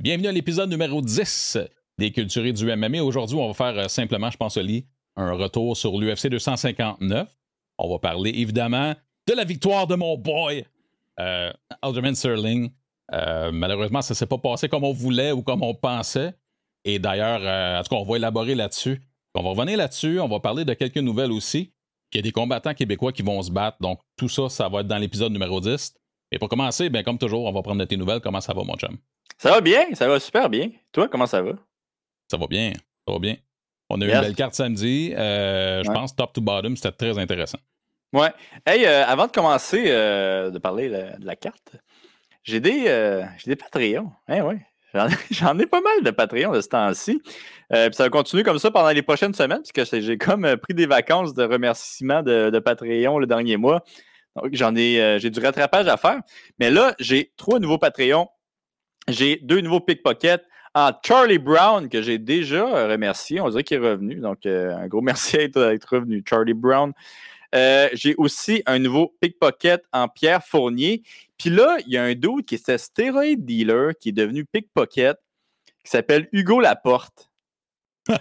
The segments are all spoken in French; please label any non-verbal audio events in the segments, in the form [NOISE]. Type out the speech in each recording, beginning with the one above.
Bienvenue à l'épisode numéro 10 des Culturés du MMA. Aujourd'hui, on va faire euh, simplement, je pense, un retour sur l'UFC 259. On va parler évidemment de la victoire de mon boy, euh, Alderman Sterling. Euh, malheureusement, ça ne s'est pas passé comme on voulait ou comme on pensait. Et d'ailleurs, euh, en tout cas, on va élaborer là-dessus. On va revenir là-dessus. On va parler de quelques nouvelles aussi. Il y a des combattants québécois qui vont se battre. Donc, tout ça, ça va être dans l'épisode numéro 10. Et pour commencer, ben, comme toujours, on va prendre tes nouvelles. Comment ça va, mon chum? Ça va bien, ça va super bien. Toi, comment ça va? Ça va bien, ça va bien. On a eu une belle carte samedi. Euh, Je pense top to bottom, c'était très intéressant. Ouais. Hey, euh, avant de commencer euh, de parler de, de la carte, j'ai des, des Patreons. Hein, ouais. [LAUGHS] J'en, ai pas mal de Patreons de ce temps-ci. Euh, puis ça va continuer comme ça pendant les prochaines semaines, puisque j'ai- j'ai comme euh, pris des vacances de remerciements de, de Patreon le dernier mois. Donc, j'en ai, euh, j'ai du rattrapage à faire. Mais là, j'ai trois nouveaux Patreons. J'ai deux nouveaux pickpockets en Charlie Brown, que j'ai déjà euh, remercié. On dirait qu'il est revenu. Donc, euh, un gros [LAUGHS] merci à être, à être revenu, Charlie Brown. Euh, j'ai aussi un nouveau pickpocket en Pierre Fournier. Puis là, il y a un dude qui était stéroïde dealer qui est devenu pickpocket qui s'appelle Hugo Laporte. [LAUGHS]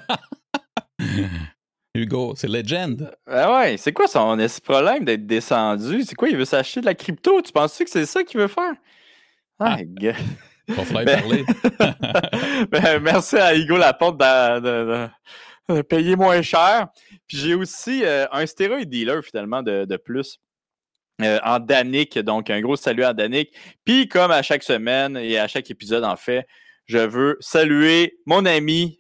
Hugo, c'est legend. Ah ouais, c'est quoi son problème d'être descendu? C'est quoi, il veut s'acheter de la crypto? Tu penses que c'est ça qu'il veut faire? Ah, Ben- parler. [LAUGHS] Ben, merci à Hugo Laporte de, de- de- de payer moins cher. Puis j'ai aussi euh, un stéroïde dealer finalement de, de plus. euh, en Danick, donc un gros salut à Danick. Puis comme à chaque semaine et à chaque épisode en fait, je veux saluer mon ami,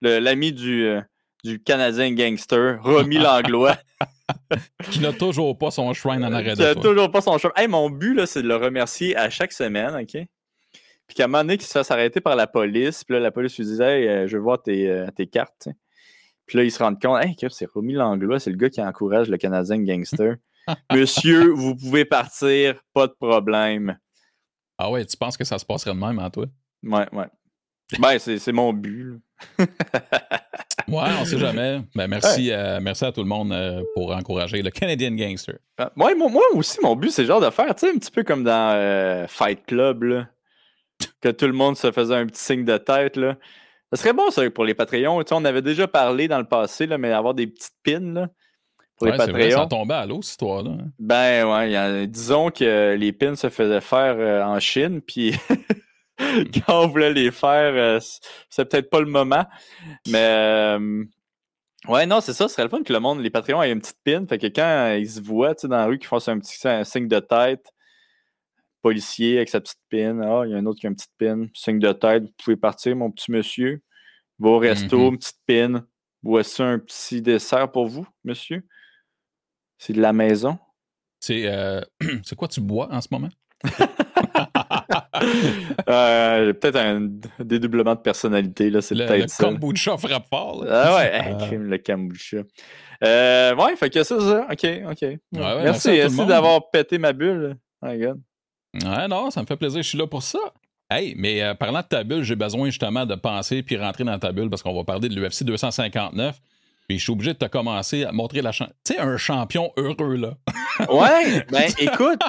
l'ami du, euh, du Canadien gangster, Romy [LAUGHS] Langlois, [LAUGHS] Qui n'a toujours pas son shrine en arrêt qui de toi. toujours pas son. Hey, mon but, c'est de le remercier à chaque semaine, OK? Puis qu'à un moment donné, qu'il se fasse arrêter par la police. Puis là, la police lui disait, hey, euh, je veux voir tes, euh, tes cartes. Puis là, il se rend compte, hey, c'est Romy Langlois, c'est le gars qui encourage le Canadien gangster. [LAUGHS] Monsieur, vous pouvez partir, pas de problème. Ah ouais, tu penses que ça se passerait de même, hein, toi? Ouais, ouais. Ben, c'est mon but. [LAUGHS] Ouais, on sait jamais. Ben, merci, euh, merci à tout le monde euh, pour encourager le Canadian Gangster. Ah, Ouais, moi, moi aussi, mon but, c'est genre de faire, tu sais, un petit peu comme dans Fight Club, là, que tout le monde se faisait un petit signe de tête. Là. Ça serait bon, ça, pour les Patreons. Tu sais, on avait déjà parlé dans le passé, là, mais avoir des petites pins là, pour Ouais, les c'est vrai, ça Patreons. tombait à l'eau, cette histoire-là. hein. Ben ouais, a- disons que les pins se faisaient faire euh, en Chine, [LAUGHS] puis quand on voulait les faire, euh, c'est peut-être pas le moment. Mais euh, ouais, non, c'est ça, ce serait le fun que le monde, les Patreons aient une petite pin. Fait que quand ils se voient dans la rue, qu'ils fassent un petit un signe de tête, policier avec sa petite pin. Ah, il y a un autre qui a une petite pin, signe de tête, vous pouvez partir, mon petit monsieur. Va au resto, Mhm. une petite pin. Voici un petit dessert pour vous, monsieur. C'est de la maison. C'est euh, [CLEARS THROAT] quoi tu bois en ce moment? [LAUGHS] Euh, j'ai peut-être un dédoublement de personnalité, là, c'est Le, peut-être le ça. kombucha frappe fort. là. Ah ouais, hey, Euh. le kombucha. Euh, ouais, fait que ça, ça. Ok, ok. ouais, merci, merci d'avoir pété ma bulle. Oh my God. Ouais, non, ça me fait plaisir, je suis là pour ça. Hey, mais euh, parlant de ta bulle, j'ai besoin justement de penser puis rentrer dans ta bulle parce qu'on va parler de l'UFC 259. Puis je suis obligé de te commencer à montrer la chance. Tu sais, un champion heureux, là. [LAUGHS] Ouais, ben [LAUGHS] écoute,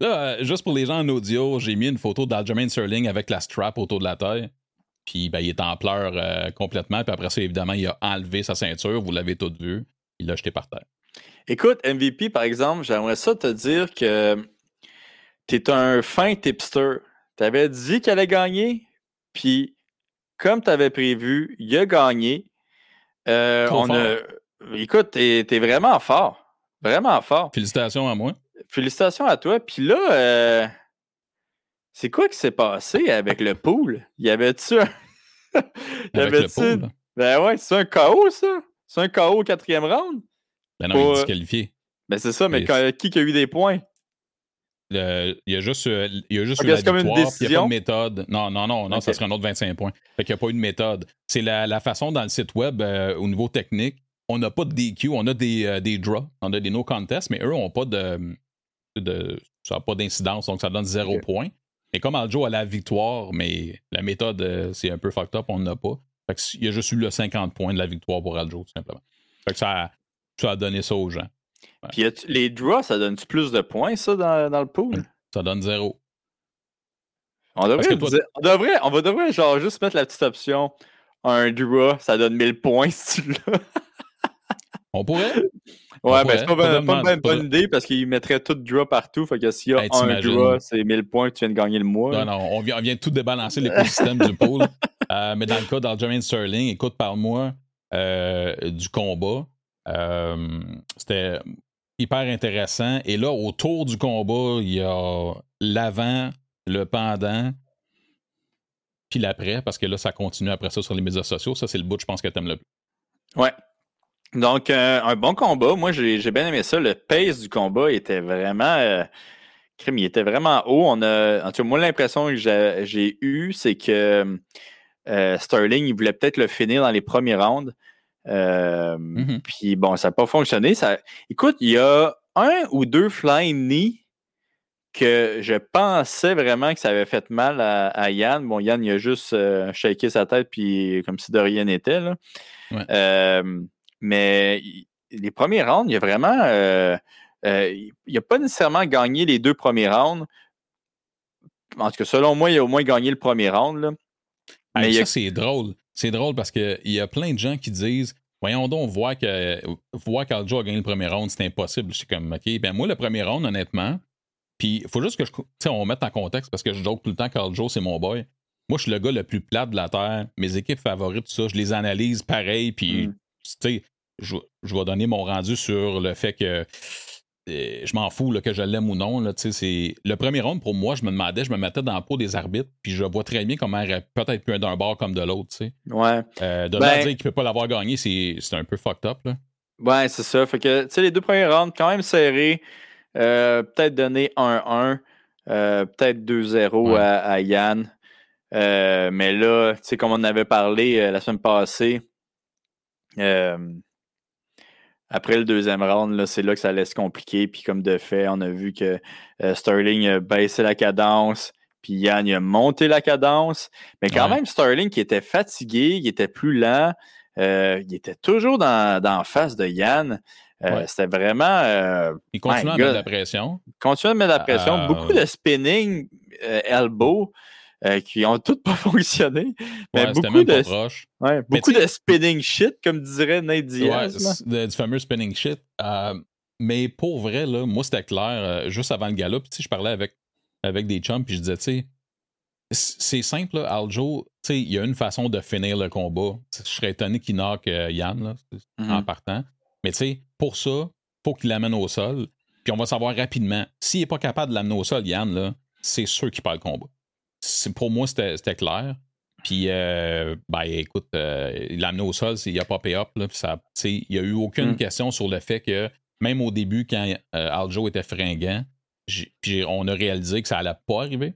Là, euh, juste pour les gens en audio, j'ai mis une photo d'Aljamain Sterling avec la strap autour de la taille. Puis ben, il est en pleurs euh, complètement. Puis après ça, évidemment, il a enlevé sa ceinture. Vous l'avez tout vu. Il l'a jeté par terre. écoute, MVP, par exemple, j'aimerais ça te dire que t'es un fin tipster. T'avais dit qu'elle allait gagner, puis comme t'avais prévu, il a gagné. Euh, on a... Écoute, t'es vraiment fort. Vraiment fort. Félicitations à moi. Félicitations à toi. Puis là, euh, c'est quoi qui s'est passé avec le pool? Y avait-tu un. [LAUGHS] y avait-tu-. Ben ouais, c'est un KO, ça? C'est un KO au quatrième round? Ben non, il est Pour- disqualifié. Ben c'est ça, mais quand- qui a eu des points? Il y a juste, euh, il y a juste Ok, eu la victoire, il n'y a pas de méthode. Non, non, non, non, ça serait un autre 25 points. Fait qu'il n'y a pas eu de méthode. C'est la, la façon dans le site web, euh, au niveau technique, on n'a pas de DQ, on a des, euh, des draws, on a des no contests, mais eux n'ont pas de, de ça n'a pas d'incidence, donc ça donne zéro point. Et comme Aljo a la victoire, mais la méthode, euh, c'est un peu fucked up, on n'a pas. Fait qu'il y a juste eu le 50 points de la victoire pour Aljo, tout simplement. Fait que ça ça a donné ça aux gens. Puis les draws, ça donne-tu plus de points, ça, dans, dans le pool? Ça donne zéro. On devrait, on devrait, on va devrait genre juste mettre la petite option un draw, ça donne 1000 points [LAUGHS] si tu l'as. On pourrait. Ouais, mais c'est pas, une bonne idée parce qu'il mettrait tout draw partout. Fait que s'il y a un draw, c'est 1000 points que tu viens de gagner le mois. Non, non, on vient, on vient tout débalancer l'écosystème du pool. [LAUGHS] Euh, mais dans le cas d'Aljamain Sterling, écoute, parle-moi euh, du combat. Euh, c'était hyper intéressant. Et là, autour du combat, il y a l'avant, le pendant, puis l'après, parce que là, ça continue après ça sur les médias sociaux. Ça, c'est le bout, je pense, que tu aimes le plus. Ouais. Donc, euh, un bon combat. Moi, j'ai bien aimé ça. Le pace du combat était vraiment. Euh, il était vraiment haut. On a, en tout cas, moi, l'impression que j'ai eue, c'est que euh, Sterling, il voulait peut-être le finir dans les premiers rounds. Mm-hmm. Puis bon, ça n'a pas fonctionné. Ça... Écoute, il y a un ou deux flying knee que je pensais vraiment que ça avait fait mal à, Yann. Bon, Yann, il a juste shaké sa tête, puis comme si de rien n'était. mais les premiers rounds, il a vraiment. il n'a pas nécessairement gagné les deux premiers rounds. En tout cas, selon moi, il a au moins gagné le premier round. Là. Mais ça, c'est drôle. C'est drôle parce qu'il y a plein de gens qui disent Voyons donc, voir que voir qu'Aljo a gagné le premier round, c'est impossible. Je suis comme OK. Ben moi, le premier round, honnêtement, puis il faut juste que je, on mette en contexte parce que je joke tout le temps Carl Joe, c'est mon boy. Moi, je suis le gars le plus plat de la Terre. Mes équipes favorites, tout ça, je les analyse pareil. Puis, mm. tu sais, je, vais donner mon rendu sur le fait que je m'en fous que je l'aime ou non. Là, c'est... Le premier round, pour moi, je me demandais, je me mettais dans la peau des arbitres, puis je vois très bien comment il aurait peut-être pu d'un bord comme de l'autre. Ouais. Euh, de ben... dire qu'il ne peut pas l'avoir gagné, c'est, un peu fucked up. Là. Ouais, c'est ça. Fait que, les deux premiers rounds, quand même serrés. Euh, peut-être donner 1-1, euh, peut-être 2-0 à, Yann. Euh, mais là, comme on en avait parlé la semaine passée, après le deuxième round, c'est là que ça laisse compliqué. Puis comme de fait, on a vu que Sterling a baissé la cadence. Puis Yann a monté la cadence. Mais quand même, Sterling qui était fatigué, il était plus lent. il était toujours dans, dans face de Yann. Euh, c'était vraiment. Euh, il continue à mettre de la pression. Il continue à mettre de la pression. Euh, beaucoup de spinning elbow qui ont toutes pas [LAUGHS] fonctionné. Mais beaucoup, de, beaucoup de spinning shit, comme dirait Nate Diaz. du fameux spinning shit. mais pour vrai, là, moi, c'était clair. juste avant le gala, je parlais avec, avec des chums, puis je disais, tu sais, c'est simple, là, Aljo, il y a une façon de finir le combat. Je serais étonné qu'il knock Yann là, en mm-hmm. partant. Mais tu sais, pour ça, faut qu'il l'amène au sol. Puis on va savoir rapidement. S'il n'est pas capable de l'amener au sol, Yann, là, c'est sûr qu'il perd le combat. Pour moi, c'était clair. Puis, euh, ben, écoute, euh, l'amener au sol, il a pas pay up. Là, il n'y a eu aucune hmm. question sur le fait que, même au début, quand euh, Aljo était fringant, puis on a réalisé que ça allait pas arriver.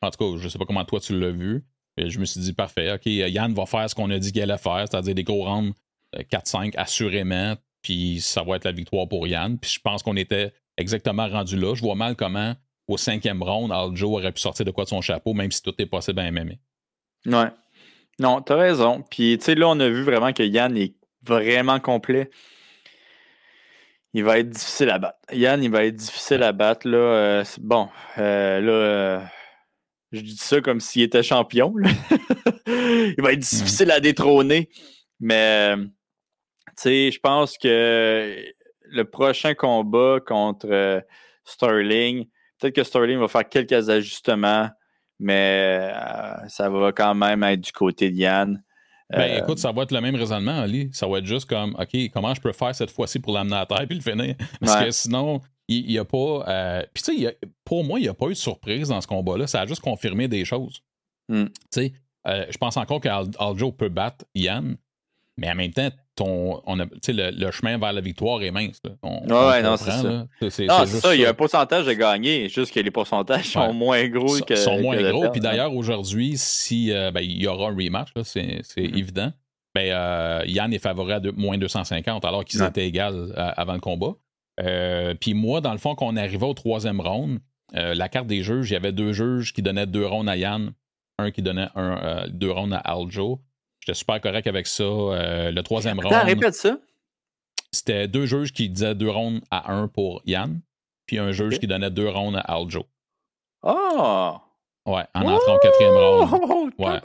En tout cas, je ne sais pas comment toi tu l'as vu. Je me suis dit, parfait, OK, Yann va faire ce qu'on a dit qu'il allait faire, c'est-à-dire des gros rounds 4-5 assurément, puis ça va être la victoire pour Yann. Puis je pense qu'on était exactement rendu là. Je vois mal comment, au cinquième round, Aljo aurait pu sortir de quoi de son chapeau, même si tout est possible à MMA. Ouais. Non, t'as raison. Puis, tu sais, là, on a vu vraiment que Yann est vraiment complet. Il va être difficile à battre. Yann, il va être difficile à battre. Là, euh, bon, euh, là, euh, je dis ça comme s'il était champion. [LAUGHS] il va être difficile à détrôner. Mais je pense que le prochain combat contre Sterling, peut-être que Sterling va faire quelques ajustements, mais euh, ça va quand même être du côté de Yann. Ben, euh, écoute, ça va être le même raisonnement, Ali. Ça va être juste comme, OK, comment je peux faire cette fois-ci pour l'amener à terre puis le finir? Parce que sinon, il n'y a pas. puis, tu sais, pour moi, il n'y a pas eu de surprise dans ce combat-là. Ça a juste confirmé des choses. Hmm. Tu sais, je pense encore qu'Aljo peut battre Yann, mais en même temps, ton, on a, le, le, chemin vers la victoire est mince. ouais, non, c'est ça. C'est, non, c'est ça. Il y a un pourcentage de gagner, juste que les pourcentages sont moins gros que. sont moins gros. Puis d'ailleurs, aujourd'hui, si euh, ben, il y aura un rematch, là, c'est, mm-hmm. évident. Ben, euh, Yann est favori à moins 250 alors qu'ils étaient égales euh, avant le combat. puis moi, dans le fond, quand on arrivait au troisième round, la carte des juges, il y avait deux juges qui donnaient deux rounds à Yann, un qui donnait un, deux rounds à Aljo. J'étais super correct avec ça. Euh, le troisième round. répète ça. C'était deux juges qui disaient deux rounds à un pour Yann, puis un juge qui donnait deux rounds à Aljo. Ah! Ouais, en entrant au quatrième round. Oh, Ouais.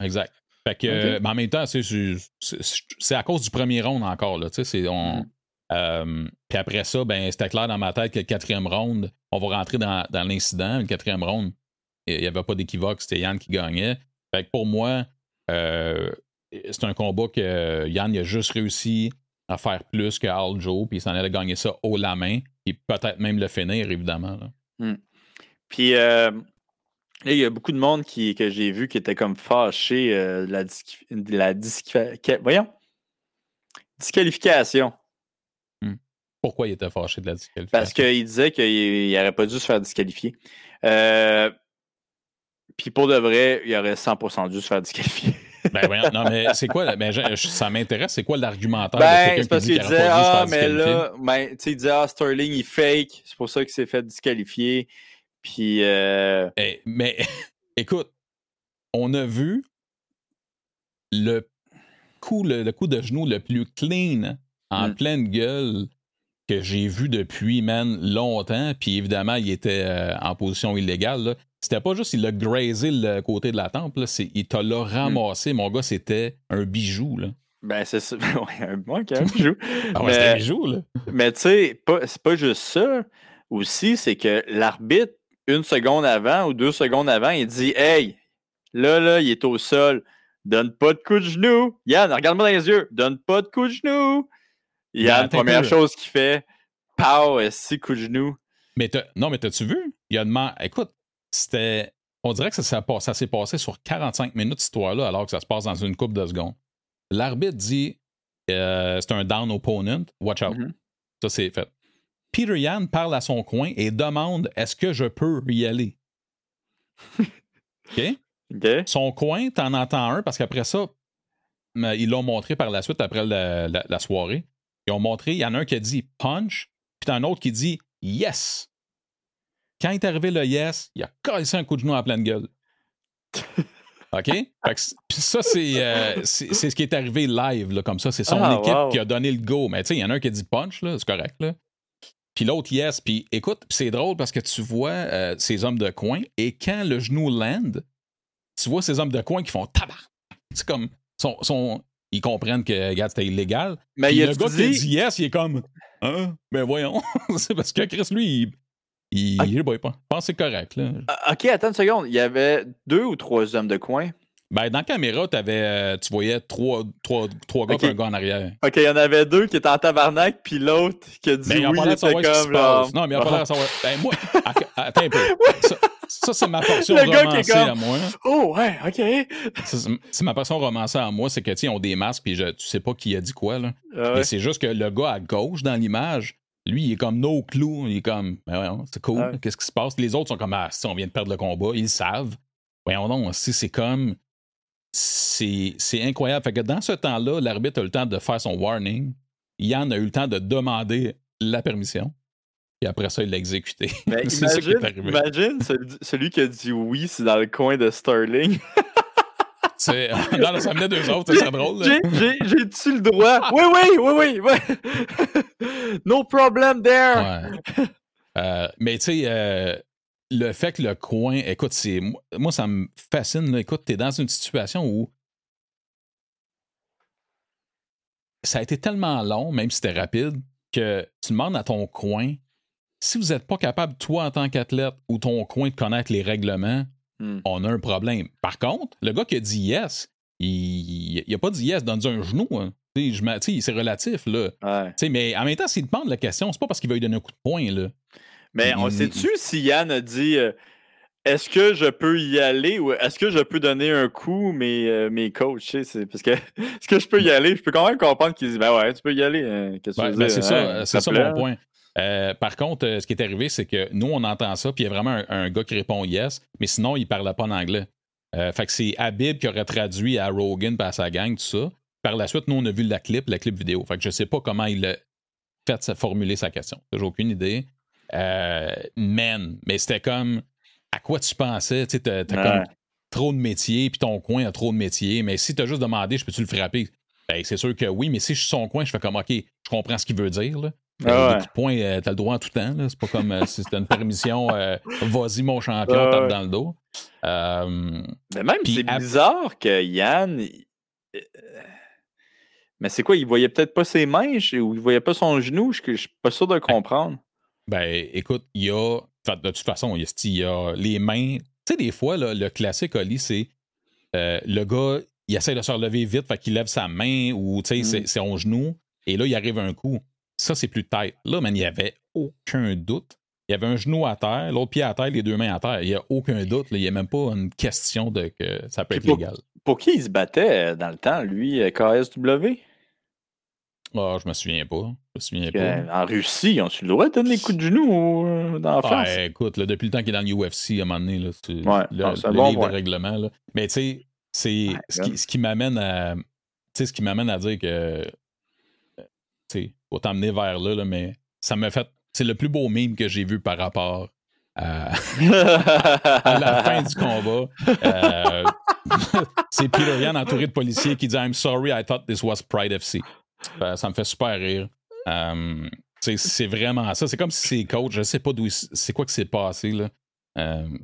Exact. Fait que, mais en même temps, c'est, à cause du premier round encore. Là, tu sais, c'est, on, Mm. euh, puis après ça, ben, c'était clair dans ma tête que le quatrième round, on va rentrer dans, dans l'incident. Le quatrième round, il n'y avait pas d'équivoque, c'était Yann qui gagnait. Fait que pour moi, c'est un combat que Yann il a juste réussi à faire plus que Aljo, puis il s'en allait gagner ça haut la main, puis peut-être même le finir, évidemment. là. Puis, euh, là, il y a beaucoup de monde qui, que j'ai vu qui était comme fâché euh, de la, que- voyons, disqualification. Pourquoi il était fâché de la disqualification? Parce qu'il disait qu'il n'aurait pas dû se faire disqualifier. Euh, puis pour de vrai, il aurait 100% dû se faire disqualifier. [LAUGHS] Ben voyons, non, mais c'est quoi, ben, je- je- ça m'intéresse, c'est quoi l'argumentaire de Ben, quelqu'un c'est parce qui disait, ah, mais là, ben, tu sais, il disait, ah, Sterling, il fake. C'est pour ça qu'il s'est fait disqualifier. Puis, euh, Eh, mais [LAUGHS] écoute, on a vu le coup, le, le coup de genou le plus clean en Mm. pleine gueule que j'ai vu depuis, man, longtemps. Puis évidemment, il était euh, en position illégale. là. C'était pas juste il a grazé le côté de la tempe, là, il t'a l'a ramassé. Mon gars, c'était un bijou. Là. ben, c'est ça. [LAUGHS] ouais, un bon quand même, bijou. Ah ouais, Mais- c'était un bijou. Là. Mais tu sais, c'est pas juste ça. Aussi, c'est que l'arbitre, une seconde avant ou deux secondes avant, il dit Hey, là, là, il est au sol. Donne pas de coup de genou. Yann, regarde-moi dans les yeux. Donne pas de coup de genou. Yann, un première chose qu'il fait, pow, six coup de genou? Mais non, mais t'as-tu vu? Il a demandé. Écoute, c'était. On dirait que ça, s'est pas- ça s'est passé sur 45 minutes, cette histoire-là, alors que ça se passe dans une coupe de secondes. L'arbitre dit euh, c'est un down opponent, watch out. Mhm. Ça, c'est fait. Peter Yan parle à son coin et demande est-ce que je peux y aller? OK? [LAUGHS] Son coin, t'en entends un parce qu'après ça, ils l'ont montré par la suite, après la, la- la soirée. Ils ont montré, il y en a un qui a dit punch, puis t'as un autre qui dit yes. Quand il est arrivé le yes, il a cassé un coup de genou en pleine gueule. [LAUGHS] OK? Que ça, c'est euh, c'est ce qui est arrivé live, là, comme ça. C'est son Ah, équipe wow. qui a donné le go. Mais tu sais, il y en a un qui a dit punch, là, c'est correct. Là. Puis l'autre, yes. Puis écoute, c'est drôle parce que tu vois euh, ces hommes de coin et quand le genou land, tu vois ces hommes de coin qui font tabac. C'est comme. Sont- ils comprennent que, regarde, c'était illégal. Mais il le a gars qui dit. dit yes, il est comme. Hein? Ben voyons. [LAUGHS] c'est parce que Chris, lui, il. Il Ah. je pas, pense que c'est correct. Là. Ah, OK, attends une seconde. Il y avait deux ou trois hommes de coin? Ben, dans la caméra, t'avais, euh, tu voyais trois, trois, trois gars Ok. et un gars en arrière. OK, il y en avait deux qui étaient en tabarnak, puis l'autre qui a dit Mais il a oui, pas il était savoir ce qui se comme genre. passe. Non, mais il a pas l'air de savoir. Ben, moi, attends un peu. [LAUGHS] Ça, ça, c'est ma portion Le gars qui romancée comme- à moi. Oh, ouais, OK. C'est ma portion romancée à moi, c'est que, tu ils ont des masques, puis je- tu sais pas qui a dit quoi, là. Ah Mais c'est juste que le gars à gauche dans l'image, lui, il est comme no clou. Il est comme, ben c'est cool. Ouais. Qu'est-ce qui se passe? Les autres sont comme, ah, si on vient de perdre le combat, ils le savent. Voyons donc, si c'est comme. C'est incroyable. Fait que dans ce temps-là, l'arbitre a eu le temps de faire son warning. Yann a eu le temps de demander la permission. Et après ça, il l'a exécuté. Mais [LAUGHS] imagine, arrivé. imagine celui, celui qui a dit oui, c'est dans le coin de Sterling. [LAUGHS] [LAUGHS] Non, non, ça venait d'eux autres, c'est drôle. j'ai-tu le droit? Oui, oui, oui, oui. oui. [LAUGHS] no problem there. Ouais. Euh, mais tu sais, euh, le fait que le coin, écoute, c'est moi, ça me fascine. là. Écoute, t'es dans une situation où ça a été tellement long, même si c'était rapide, que tu demandes à ton coin si vous n'êtes pas capable, toi, en tant qu'athlète ou ton coin, de connaître les règlements, Hmm. on a un problème. Par contre, le gars qui a dit yes, il n'a pas dit yes, donne un genou. hein. C'est relatif, là. Ouais. Mais en même temps, s'il demande la question, c'est pas parce qu'il va lui donner un coup de poing, là. Mais on sait-tu si Yann a dit euh, est-ce que je peux y aller ou est-ce que je peux donner un coup mes, euh, mes coachs? c'est- Parce que [LAUGHS] est-ce que je peux y aller? Je peux quand même comprendre qu'ils disent Ben ouais, tu peux y aller. hein, Qu'est-ce que Ouais, tu veux ben, dire, c'est ça, hein, euh, c'est ça mon point. Euh, par contre, euh, ce qui est arrivé, c'est que nous, on entend ça, puis il y a vraiment un, un gars qui répond yes, mais sinon, il parlait pas en anglais. Euh, fait que c'est Habib qui aurait traduit à Rogan et à sa gang, tout ça. Par la suite, nous, on a vu la clip, la clip vidéo. Fait que je sais pas comment il a fait sa- formuler sa question. J'ai aucune idée. Man, mais c'était comme à quoi tu pensais? Tu Ouais. comme trop de métiers, puis ton coin a trop de métiers, mais si t'as juste demandé, je peux-tu le frapper? Ben, c'est sûr que oui, mais si je suis son coin, je fais comme, OK, je comprends ce qu'il veut dire, là. Ah des points, euh, t'as le droit en tout temps. C'est pas comme euh, si c'était une permission, euh, [LAUGHS] vas-y mon champion, tape dans le dos. Mais même, c'est bizarre que Yann. Mais c'est quoi, il voyait peut-être pas ses mains ou il voyait pas son genou? Je, suis pas sûr de ben, comprendre. Ben, écoute, il y a. De toute façon, il y a les mains. Tu sais, des fois, le classique, Oli, c'est le gars, il essaie de se relever vite, fait qu'il lève sa main ou, tu sais, mm. c'est son genou, et là, il arrive un coup. Ça, c'est plus tête. Là, man, il n'y avait aucun doute. Il y avait un genou à terre, l'autre pied à terre, les deux mains à terre. Il n'y a aucun doute. Il n'y a même pas une question de que ça peut être légal. Pour qui il se battait euh, dans le temps, lui, euh, KSW? Ah, je me souviens pas. Je me souviens pas. En Russie, on se le droit de donner des coups de genoux euh, dans la face? écoute, depuis le temps qu'il est dans l'UFC, à un moment donné, là, c'est ouais, le, bon livre de règlement. Là. Mais tu sais, c'est ce qui, ce qui m'amène à. Tu sais, ce qui m'amène à dire que. Tu sais, faut t'amener vers là, mais ça m'a fait. C'est le plus beau meme que j'ai vu par rapport à, la fin du combat. Euh, [LAUGHS] c'est Peter entouré de policiers qui dit I'm sorry, I thought this was Pride FC. Euh, ça me fait super rire. Euh, c'est vraiment ça. C'est comme si c'est coach, je sais pas d'où c'est quoi que c'est passé là,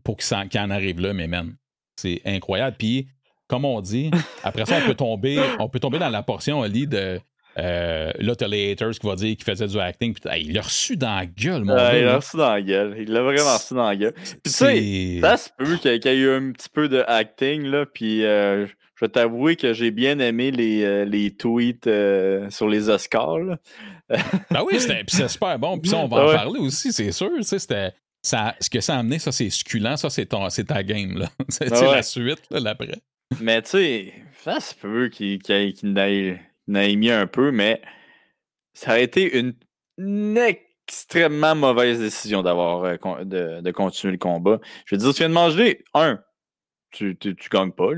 pour qu'il en, arrive là, mais man, c'est incroyable. Puis, comme on dit, après ça, on peut tomber, on peut tomber dans la portion, Ali, de euh, là, t'as les haters qui vont dire qu'il faisait du acting. il l'a reçu dans la gueule, mon gars. Il l'a reçu dans la gueule. Il l'a vraiment reçu dans la gueule. Puis tu sais, ça se peut qu'il y, ait eu un petit peu de acting, là. Puis euh, je vais t'avouer que j'ai bien aimé les, euh, les tweets sur les Oscars. ah [LAUGHS] oui, c'était super bon. Puis ça, on va en parler aussi, c'est sûr. C'était. Ça, ce que ça a amené, ça, c'est succulent. Ça, c'est ta game. là. [LAUGHS] C'est la suite, là, l'après. Mais tu sais, ça se peut qu'il qu qu mis un peu, mais ça a été une, extrêmement mauvaise décision d'avoir euh, de, continuer le combat. Je veux dire, tu viens de manger, un, tu, tu, gagnes pas.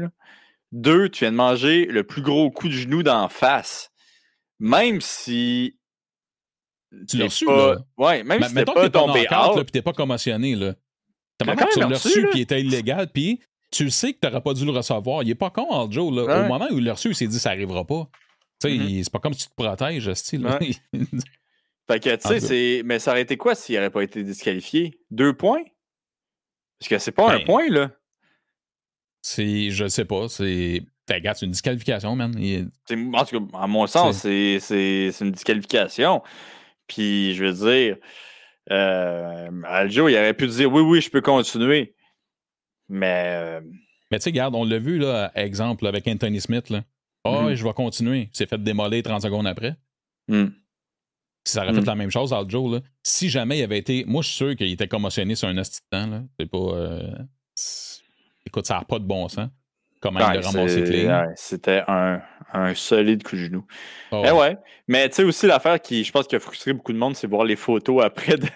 Deux, tu viens de manger le plus gros coup de genou d'en face. Même si. Tu l'as reçu, là. Ouais, même si t'es pas tombé out. Puis t'es pas commotionné, là. T'as même tu l'as reçu, puis il était illégal, puis tu sais que t'aurais pas dû le recevoir. Il est pas con, Aljo, là. Au moment où il l'a reçu, il s'est dit ça arrivera pas. Tu sais, mm-hmm. c'est pas comme si tu te protèges, style. [LAUGHS] fait que, tu sais, c'est. Mais ça aurait été quoi s'il n'aurait pas été disqualifié? Deux points? Parce que c'est pas un ben, point, là. C'est. Je sais pas. C'est. Regarde, c'est une disqualification, man. En tout cas, à mon sens, c'est une disqualification. Puis, je veux dire, euh, Aljo, il aurait pu dire oui, oui, je peux continuer. Mais. Euh, mais tu sais, regarde, on l'a vu, là, exemple, avec Anthony Smith, là. Ah, mm-hmm. je vais continuer. C'est fait démolir 30 secondes après. Mm. ça aurait fait mm. la même chose, Aljo. Là. Si jamais il avait été. Moi, je suis sûr qu'il était commotionné sur un instant. C'est pas. Euh, écoute, ça n'a pas de bon sens. Comment il a ramassé clé. C'était un, un, solide coup de genou. Oh. Eh ouais. Mais tu sais aussi l'affaire qui, je pense, qui a frustré beaucoup de monde, c'est voir les photos après de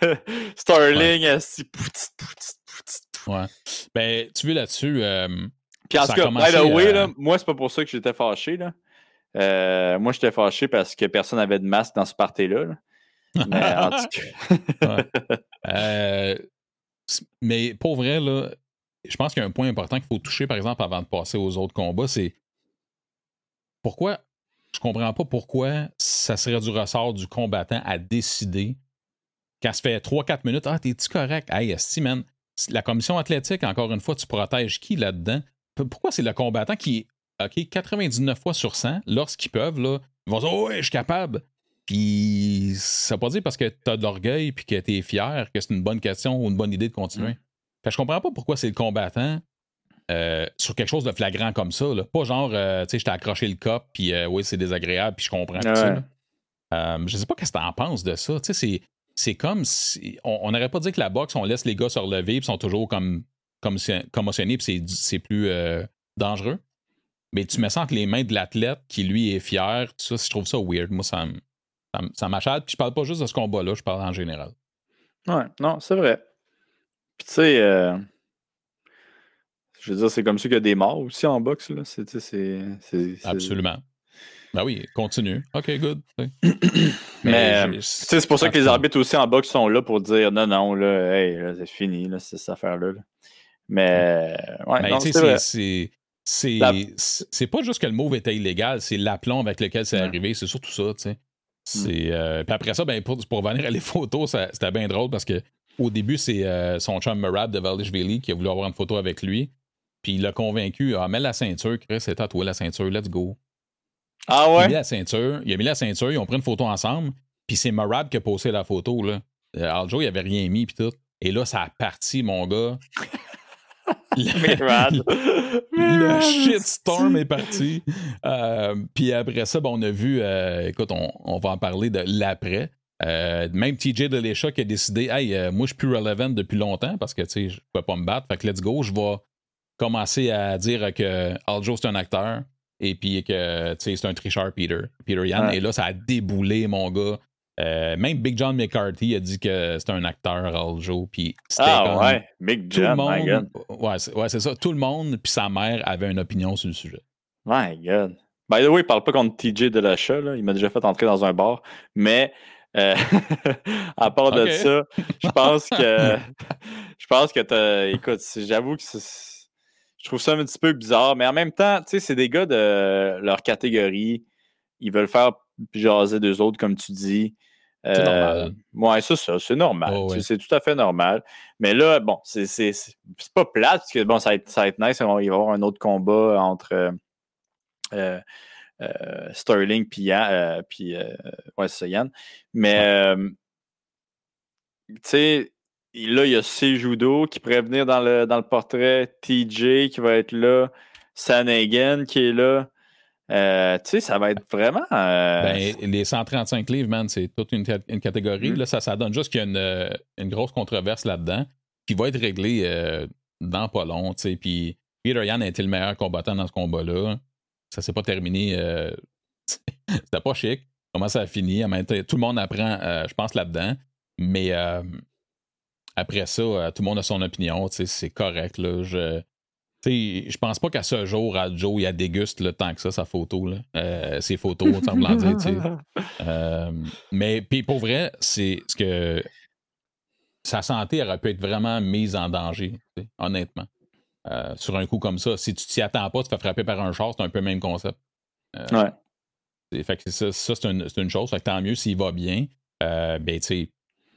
Starling. Ouais. ouais. Ben, tu veux là-dessus. Euh, puis en tout cas, by the way, là, moi, c'est pas pour ça que j'étais fâché. Là. Euh, moi, j'étais fâché parce que personne n'avait de masque dans ce party-là. Mais en tout [LAUGHS] cas. Euh, mais pour vrai, là, je pense qu'il y a un point important qu'il faut toucher, par exemple, avant de passer aux autres combats, c'est pourquoi je comprends pas pourquoi ça serait du ressort du combattant à décider quand ça fait 3-4 minutes, ah, t'es-tu correct? Hey, man, la commission athlétique, encore une fois, tu protèges qui là-dedans? Pourquoi c'est le combattant qui est OK 99 fois sur 100 lorsqu'ils peuvent là, ils vont dire oh, ouais, je suis capable. Puis ça veut pas dire parce que tu as de l'orgueil puis que tu es fier que c'est une bonne question ou une bonne idée de continuer. Mm. je comprends pas pourquoi c'est le combattant euh, sur quelque chose de flagrant comme ça. Là. Pas genre, euh, tu sais, je t'ai accroché le cop, puis euh, oui, c'est désagréable, puis je comprends tout ça. je sais pas qu'est-ce que t'en penses de ça. Tu sais, c'est comme si. On n'aurait pas dit que la boxe, on laisse les gars se relever, puis sont toujours comme commotionné, puis c'est plus euh, dangereux. Mais tu me sens que les mains de l'athlète qui, lui, est fier, ça, je trouve ça weird. Moi, ça, ça, m'achète. Puis je parle pas juste de ce combat-là, je parle en général. Ouais, non, c'est vrai. Puis tu sais, euh, je veux dire, c'est comme ça qu'il y a des morts aussi en boxe. Là. Absolument. Ben oui, continue. OK, good. [CLEARS THROAT] Mais, euh, c'est pour ça que les arbitres aussi en boxe sont là pour dire non, non, là, hey, c'est fini, là, cette affaire-là. là mais, ouais, ben, c'est c'est pas juste que le move était illégal, c'est l'aplomb avec lequel c'est arrivé. C'est surtout ça, tu sais. C'est, euh, puis après ça, ben, pour, pour revenir à les [LAUGHS] photos, c'était bien drôle parce que au début, c'est euh, son chum Marab de Valdishvili qui a voulu avoir une photo avec lui. Puis il l'a convaincu, ah, mets la ceinture, Chris, c'est à toi la ceinture, let's go. Ah ouais? Il a mis la ceinture, il a mis la ceinture, ils ont pris une photo ensemble, puis c'est Marab qui a posé la photo, là. Euh, Aljo, il avait rien mis, puis tout. Et là, ça a parti, mon gars. [LAUGHS] le, le shitstorm est parti. Euh, puis après ça, ben, on a vu, euh, écoute, on, va en parler de l'après. même TJ Delisha qui a décidé, hey, moi je suis plus relevant depuis longtemps parce que tu sais, je peux pas me battre. Fait que let's go, je vais commencer à dire que Aljo c'est un acteur et puis que c'est un tricheur Peter, Peter Yan. Et là, ça a déboulé, mon gars. Euh, même Big John McCarthy a dit que c'était un acteur, Aljo. Puis ah ouais, Big John, my God. Ouais, c'est ça. Tout le monde, puis sa mère avait une opinion sur le sujet. My God. By the way, il parle pas contre TJ de l'achat. Il m'a déjà fait entrer dans un bar. Mais euh, [LAUGHS] à part de ça, je pense que [LAUGHS] je pense que écoute, j'avoue que je trouve ça un petit peu bizarre, mais en même temps, tu sais, c'est des gars de leur catégorie. Ils veulent faire jaser d'eux autres, comme tu dis. C'est normal. Euh, ouais, c'est ça, c'est normal. Oh, c'est tout à fait normal. Mais là, bon, c'est pas plate, parce que bon, ça va être, ça va être nice. Il va y avoir un autre combat entre euh, euh, Sterling puis Yann. puis, ouais, c'est ça, Yann. Mais, tu sais, là, il y a Sejudo qui pourrait venir dans le, dans le portrait, TJ qui va être là, Sanagan qui est là. Euh, tu sais, ça va être vraiment. Euh, ben, les 135 livres, man, c'est toute une, catégorie. Mm. Là, ça, ça donne juste qu'il y a une, euh, une grosse controverse là-dedans qui va être réglée dans pas long. Puis Peter Yan a été le meilleur combattant dans ce combat-là. Ça s'est pas terminé. [LAUGHS] C'était pas chic. Comment ça a fini? Tout le monde apprend, je pense, là-dedans. Mais après ça, tout le monde a son opinion. C'est correct. Là. Je, je pense pas qu'à ce jour, à Joe, il a déguste le temps que ça, sa photo, là. Euh, ses photos, semblant dire. [LAUGHS] Euh, mais puis pour vrai, c'est ce que sa santé aurait pu être vraiment mise en danger, honnêtement. Euh, sur un coup comme ça, si tu t'y attends pas, tu te fais frapper par un char, c'est un peu le même concept. ouais. Fait que ça, c'est une, une, chose. Fait que tant mieux s'il va bien. ben, tu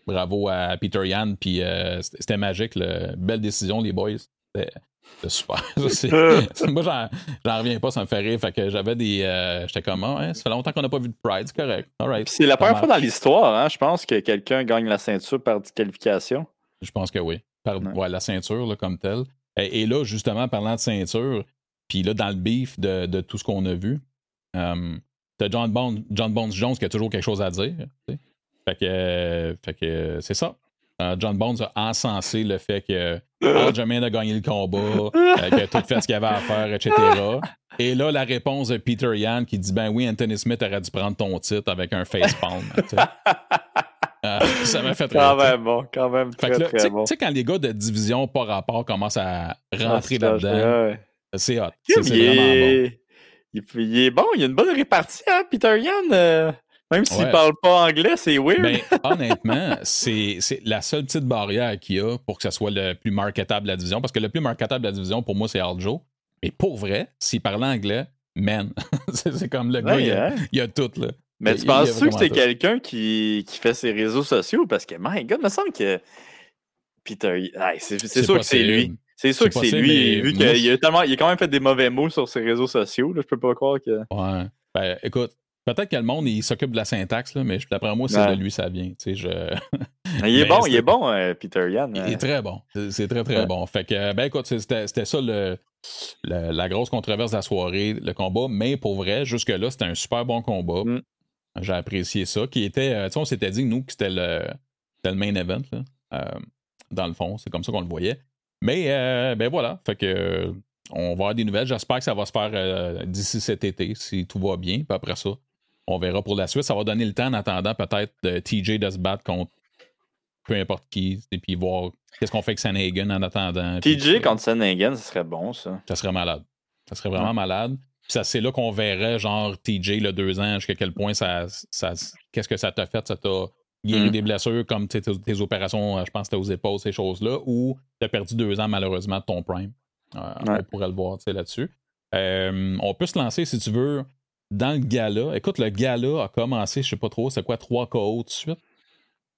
bravo à Peter Yan, puis c'était magique. Belle décision, les boys. C'est super. [LAUGHS] moi, j'en reviens pas, ça me fait rire. Fait que j'avais des. Euh, j'étais comme, ah, ça fait longtemps qu'on n'a pas vu de Pride, c'est correct. C'est la première fois dans l'histoire, hein, je pense, que quelqu'un gagne la ceinture par disqualification. Je pense que oui. Par ouais. la ceinture, là, comme telle. Et, là, justement, parlant de ceinture, puis là, dans le beef de, de tout ce qu'on a vu, euh, t'as John Bones, John Bones Jones qui a toujours quelque chose à dire. Fait que, fait que c'est ça. Euh, John Bones a encensé le fait que [LAUGHS] Aljamain a gagné le combat, euh, qu'il a tout fait ce qu'il avait à faire, etc. Et là, la réponse de Peter Yan qui dit Ben oui, Anthony Smith aurait dû prendre ton titre avec un facepalm. [LAUGHS] Euh, ça m'a fait très Quand même bon, quand même très, très bon. Tu sais, quand les gars de division par rapport commencent à rentrer ah, là-dedans, c'est hot. C'est vraiment bon. Il, est bon, il y a une bonne répartie, hein, Peter Yan. Même s'il ne parle pas anglais, c'est weird. Ben, [LAUGHS] honnêtement, c'est la seule petite barrière qu'il y a pour que ce soit le plus marketable de la division. Parce que le plus marketable de la division, pour moi, c'est Aljo. Mais pour vrai, s'il parle anglais, man, [LAUGHS] c'est comme le gars, il, y a, hein? il, a, tout. Là. Mais tu penses que c'est quelqu'un qui, qui, fait ses réseaux sociaux? Parce que, my God, il me semble que Peter, c'est sûr que c'est lui. C'est sûr que c'est lui, vu qu'il a, tellement, il a quand même fait des mauvais mots sur ses réseaux sociaux. Là, je peux pas croire que. Ouais. Ben, écoute, Peut-être que le monde, il s'occupe de la syntaxe, là, mais d'après moi, c'est de lui, ça vient. Je... [LAUGHS] il est bon, il est bon, euh, Peter Yann. Il est très bon. C'est très, très bon. Fait que, ben écoute, c'était ça le, la grosse controverse de la soirée, le combat. Mais pour vrai, jusque-là, c'était un super bon combat. Mm. J'ai apprécié ça. Qui était, euh, tu sais, on s'était dit, nous, que c'était le, le, main event, là, euh, dans le fond. C'est comme ça qu'on le voyait. Mais, ben voilà. Fait que, on va avoir des nouvelles. J'espère que ça va se faire d'ici cet été, si tout va bien. Puis après ça, on verra pour la suite. Ça va donner le temps en attendant peut-être de TJ de se battre contre peu importe qui, et puis voir qu'est-ce qu'on fait avec Sanhagen en attendant. TJ contre Sanhagen, ce serait bon, ça. Ça serait malade. Ça serait vraiment malade. Puis c'est là qu'on verrait, genre, TJ, le deux ans, jusqu'à quel point ça. ça qu'est-ce que ça t'a fait? Ça t'a guéri mm. des blessures comme tes, tes, opérations, je pense, aux épaules, ces choses-là, ou t'as perdu deux ans, malheureusement, de ton prime. Euh, on pourrait le voir là-dessus. Euh, on peut se lancer, si tu veux, dans le gala, écoute, le gala a commencé, je sais pas trop, c'est quoi, trois KO tout de suite?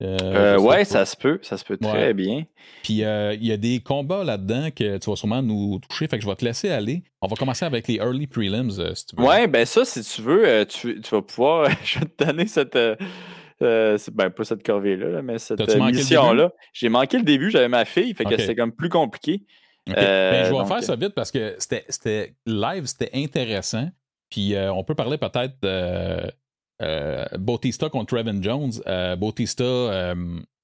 Euh, ouais, ça se peut, ça se peut très bien. Puis il y a des combats là-dedans que tu vas sûrement nous toucher, fait que je vais te laisser aller. On va commencer avec les early prelims, si tu veux. Ouais, ben ça, si tu veux, tu, tu vas pouvoir, [LAUGHS] je vais te donner cette euh, ben, pas cette corvée-là, mais cette mission-là. J'ai manqué le début, j'avais ma fille, fait que c'était comme plus compliqué. Ben, euh, je vais faire ça vite parce que c'était live, c'était intéressant. Puis euh, on peut parler peut-être de Bautista contre Trevin Jones. Bautista,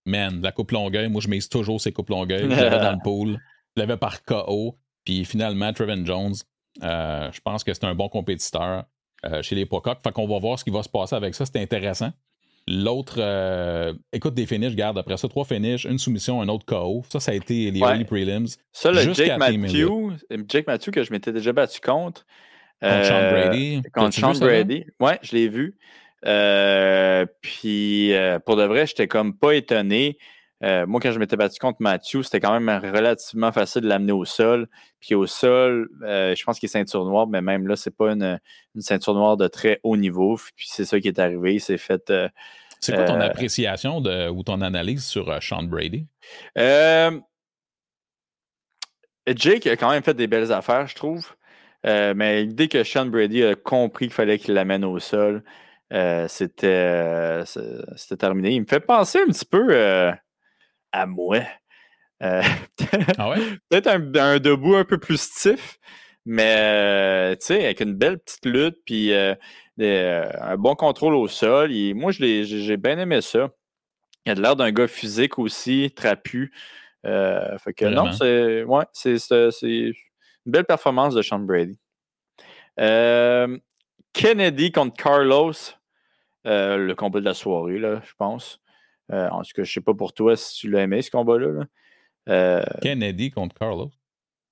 man, la coupe longueuil, moi je mise toujours ces coupes longueuil. Je l'avais dans le [LAUGHS] pool, je l'avais par KO. Puis finalement, Trevin Jones, je pense que c'est un bon compétiteur chez les Pocock. Fait qu'on va voir ce qui va se passer avec ça. C'est intéressant. L'autre, euh, écoute, des finishes, garde après ça, trois finishes, une soumission, un autre KO. Ça, ça a été les early prelims. Ça, le Jake Matthew, Jake Matthew que je m'étais déjà battu contre. Contre Sean euh, Brady. Contre Sean Brady. Ouais, je l'ai vu. Euh, puis pour de vrai, j'étais comme pas étonné. moi, quand je m'étais battu contre Matthew, c'était quand même relativement facile de l'amener au sol. Puis au sol, je pense qu'il est ceinture noire, mais même là, c'est pas une, une, ceinture noire de très haut niveau. Puis c'est ça qui est arrivé. Il s'est fait c'est quoi ton euh, appréciation de, ou ton analyse sur euh, Sean Brady? Euh, Jake a quand même fait des belles affaires, je trouve. Mais dès que Sean Brady a compris qu'il fallait qu'il l'amène au sol, c'était terminé. Il me fait penser un petit peu à moi. [LAUGHS] ah ouais? Peut-être un, un, debout un peu plus stiff, mais tu sais, avec une belle petite lutte, puis euh, un bon contrôle au sol. moi, j'ai bien aimé ça. Il a l'air d'un gars physique aussi, trapu. Euh, fait que non, c'est ouais, une belle performance de Sean Brady. Euh, Kennedy contre Carlos, le combat de la soirée, là, je pense. en tout cas, je ne sais pas pour toi si tu l'as aimé, ce combat-là. Kennedy contre Carlos.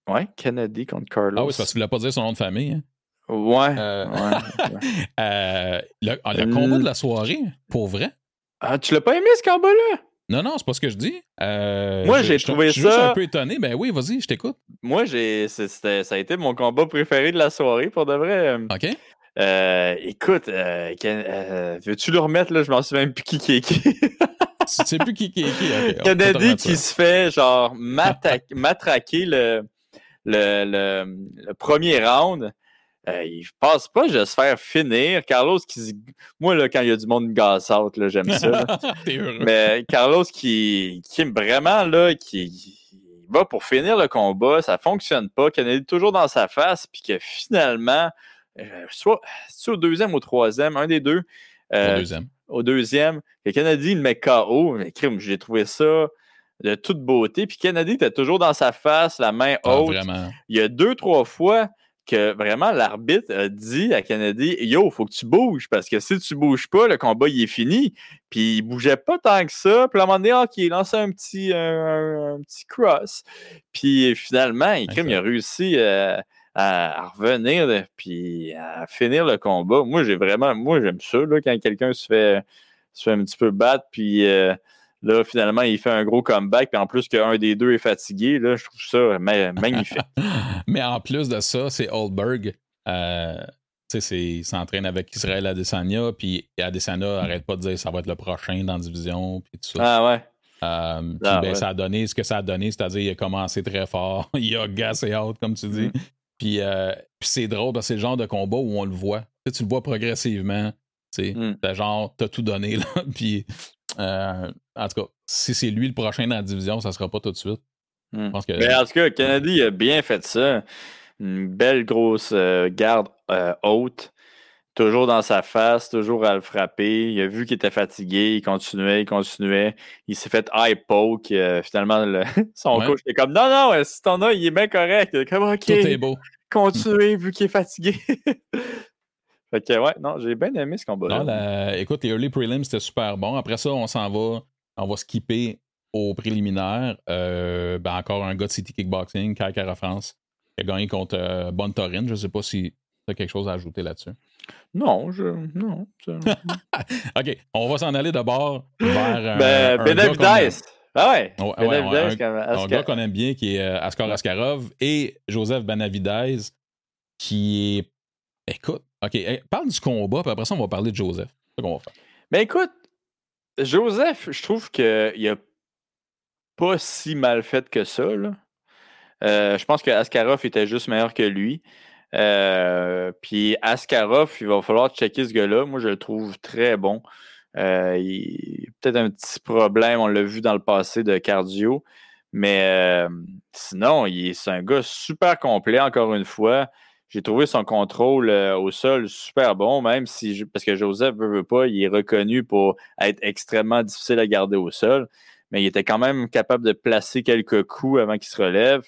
Ouais, Kennedy contre Carlos. Ah oui, parce qu'il ne voulait pas dire son nom de famille. Hein? Ouais. Euh, [LAUGHS] euh, le, ah, combat de la soirée, pour vrai? Ah, tu l'as pas aimé ce combat-là? Non, non, c'est pas ce que je dis. Euh, moi, j'ai trouvé ça. Je suis un peu étonné. Ben oui, vas-y, je t'écoute. Moi, j'ai, ça a été mon combat préféré de la soirée, pour de vrai. OK. écoute, veux-tu le remettre, là? Je m'en souviens plus qui qui est qui. [LAUGHS] tu sais plus qui qui est qui. Kennedy qui se fait, genre, [LAUGHS] matraquer le, le, le, premier round. Euh, il passe pas de se faire finir. Carlos qui Moi, là, quand il y a du monde gaz out, j'aime ça. [LAUGHS] Mais Carlos qui, qui vraiment là, qui, va pour finir le combat, ça fonctionne pas. Kennedy toujours dans sa face, puis que finalement, euh, soit, soit au deuxième ou au troisième, un des deux. Euh, au deuxième. Au deuxième. Que Kennedy le met KO. Mais crime, j'ai trouvé ça de toute beauté. Puis Kennedy était toujours dans sa face, la main ah, haute. Il y a deux, trois fois que vraiment l'arbitre a dit à Kennedy Yo, faut que tu bouges parce que si tu bouges pas, le combat il est fini. Puis il bougeait pas tant que ça. Puis à un moment donné, il lançait un petit, un, petit cross. Puis finalement, il, il a réussi euh, à, revenir puis à finir le combat. Moi, j'ai vraiment, moi j'aime ça là, quand quelqu'un se fait, se fait un petit peu battre. Puis. Euh, Là, finalement, il fait un gros comeback. Puis en plus qu'un des deux est fatigué, là, je trouve ça magnifique. [LAUGHS] Mais en plus de ça, c'est Oldberg. Euh, il s'entraîne avec Israël Adesanya. Puis Adesanya arrête pas de dire ça va être le prochain dans la division. Puis tout ça. Ah ouais. Euh, ah ben, ça a donné ce que ça a donné, c'est-à-dire il a commencé très fort, [LAUGHS] il a gassé out, comme tu dis. Mm. Euh, puis, c'est drôle, c'est le genre de combat où on le voit. Tu, le vois progressivement. Tu mm. genre, t'as tout donné, [LAUGHS] là. puis euh, en tout cas, si c'est lui le prochain dans la division, ça ne sera pas tout de suite. Hmm. que... Mais en tout cas, Kennedy a bien fait ça. Une belle grosse euh, garde euh, haute, toujours dans sa face, toujours à le frapper. Il a vu qu'il était fatigué, il continuait, il continuait. Il s'est fait high poke. finalement, [LAUGHS] son coach était comme Non, non, si t'en as, il est bien correct. Comme OK. Tout est beau. Continuez vu qu'il est fatigué. [LAUGHS] Fait que, ouais, non, j'ai bien aimé ce combat-là. Écoute, les early prelims, c'était super bon. Après ça, on s'en va, on va skipper au préliminaire. Euh, ben, encore un gars de City Kickboxing, Kai France, qui a gagné contre euh, Bonne Je ne sais pas si tu as quelque chose à ajouter là-dessus. Non, je. Non. [LAUGHS] OK, on va s'en aller d'abord vers. ben, Benavides. Ah ouais. Benavides, un, un, gars qu'on aime bien qui est euh, Askar Askarov et Joseph Benavides qui est Écoute, OK, parle du combat, puis après ça, on va parler de Joseph. C'est ça qu'on va faire. Ben écoute, Joseph, je trouve qu'il a pas si mal fait que ça. Euh, je pense que Askarov était juste meilleur que lui. Euh, puis Askarov, il va falloir checker ce gars-là. Moi, je le trouve très bon. Euh, il peut-être un petit problème, on l'a vu dans le passé, de cardio. Mais sinon, c'est un gars super complet, encore une fois. J'ai trouvé son contrôle au sol super bon, même si, parce que Joseph ne veut pas, il est reconnu pour être extrêmement difficile à garder au sol, mais il était quand même capable de placer quelques coups avant qu'il se relève.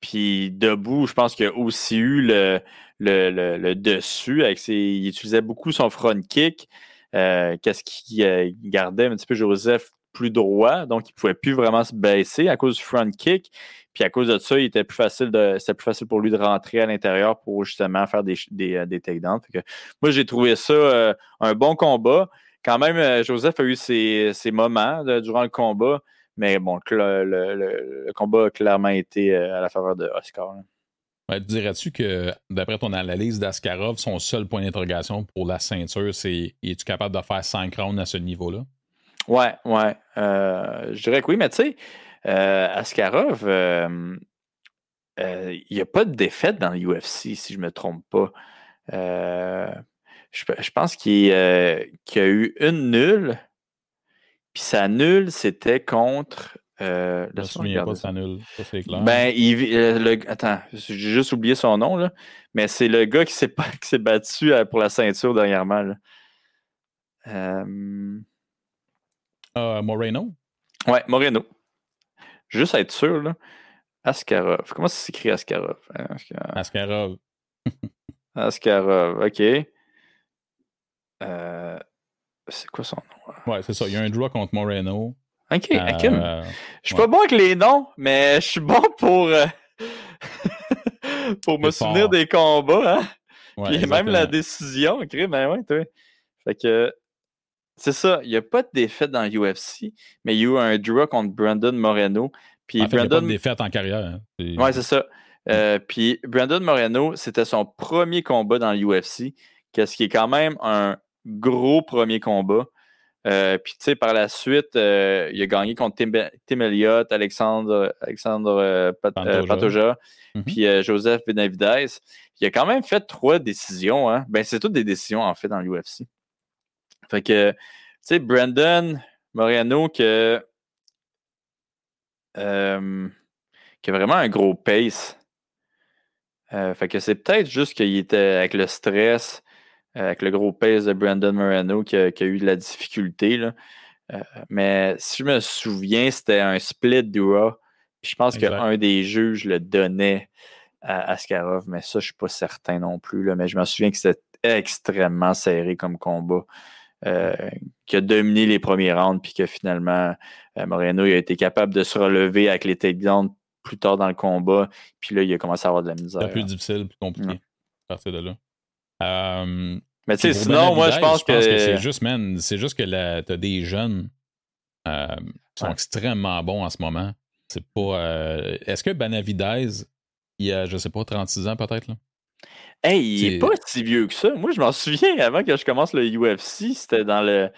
puis debout, je pense qu'il a aussi eu le, dessus. Il utilisait beaucoup son front kick. Qu'est-ce qu'il gardait un petit peu Joseph plus droit, donc il ne pouvait plus vraiment se baisser à cause du front kick. Puis à cause de ça, il était plus facile de, c'était plus facile pour lui de rentrer à l'intérieur pour justement faire des, des, euh, des takedowns. moi, j'ai trouvé ça euh, un bon combat. Quand même, euh, Joseph a eu ses, moments durant le combat, mais bon, le, combat a clairement été à la faveur de Oscar. dirais-tu que, d'après ton analyse d'Askarov, son seul point d'interrogation pour la ceinture, c'est es-tu capable de faire 5 rounds à ce niveau-là? Ouais, ouais. Euh, je dirais que oui, mais tu sais, euh, Askarov, euh, il n'y a pas de défaite dans l'UFC, si je ne me trompe pas. Je, pense qu'il y a eu une nulle. Puis sa nulle, c'était contre. je me souviens pas de sa nulle, ça c'est clair. Ben, il, attends, j'ai juste oublié son nom, là, mais c'est le gars qui s'est [LAUGHS] battu pour la ceinture dernièrement. Là. Uh, Moreno? Ouais, Moreno. Juste à être sûr, là. Askarov. Comment ça s'écrit Askarov? Askarov. Askarov, [LAUGHS] OK. Euh, c'est quoi son nom? Ouais, c'est ça. Il y a un draw contre Moreno. OK, euh, Je suis pas bon avec les noms, mais je suis bon pour, euh, [LAUGHS] pour me souvenir des combats. Hein? Ouais, même la décision. OK, ben ouais, toi. Fait que c'est ça, il n'y a pas de défaite dans l'UFC, mais il y a eu un draw contre Brandon Moreno. Puis en fait, Brandon... Il pas de défaite en carrière. Hein. Oui, c'est ça. Euh, puis Brandon Moreno, c'était son premier combat dans l'UFC, ce qui est quand même un gros premier combat. Euh, puis, tu sais, par la suite, euh, il a gagné contre Tim, Elliott, Alexandre, Alexandre Patoja, mm-hmm. puis Joseph Benavidez. Il a quand même fait trois décisions. Hein. Ben, c'est toutes des décisions, en fait, dans l'UFC. Fait que, tu sais, Brandon Moreno que, euh, qui a vraiment un gros pace. Euh, fait que c'est peut-être juste qu'il était avec le stress, euh, avec le gros pace de Brandon Moreno qui a, eu de la difficulté. Là. mais si je me souviens, c'était un split duo. Puis je pense qu'un des juges le donnait à Askarov, mais ça, je ne suis pas certain non plus. Là, mais je me souviens que c'était extrêmement serré comme combat. Euh, qui a dominé les premiers rounds, puis que finalement, euh, Moreno a été capable de se relever avec les takedowns plus tard dans le combat. Puis là, il a commencé à avoir de la misère. C'est plus difficile, plus compliqué à partir de là. Euh, mais tu sais, sinon, moi, je pense, que. c'est juste, man, c'est juste que tu as des jeunes qui sont extrêmement bons en ce moment. C'est pas. Est-ce que Banavidez, il a, je sais pas, 36 ans peut-être, là? Hey, il n'est pas si vieux que ça. Moi, je m'en [LAUGHS] souviens, avant que je commence le UFC, c'était dans le.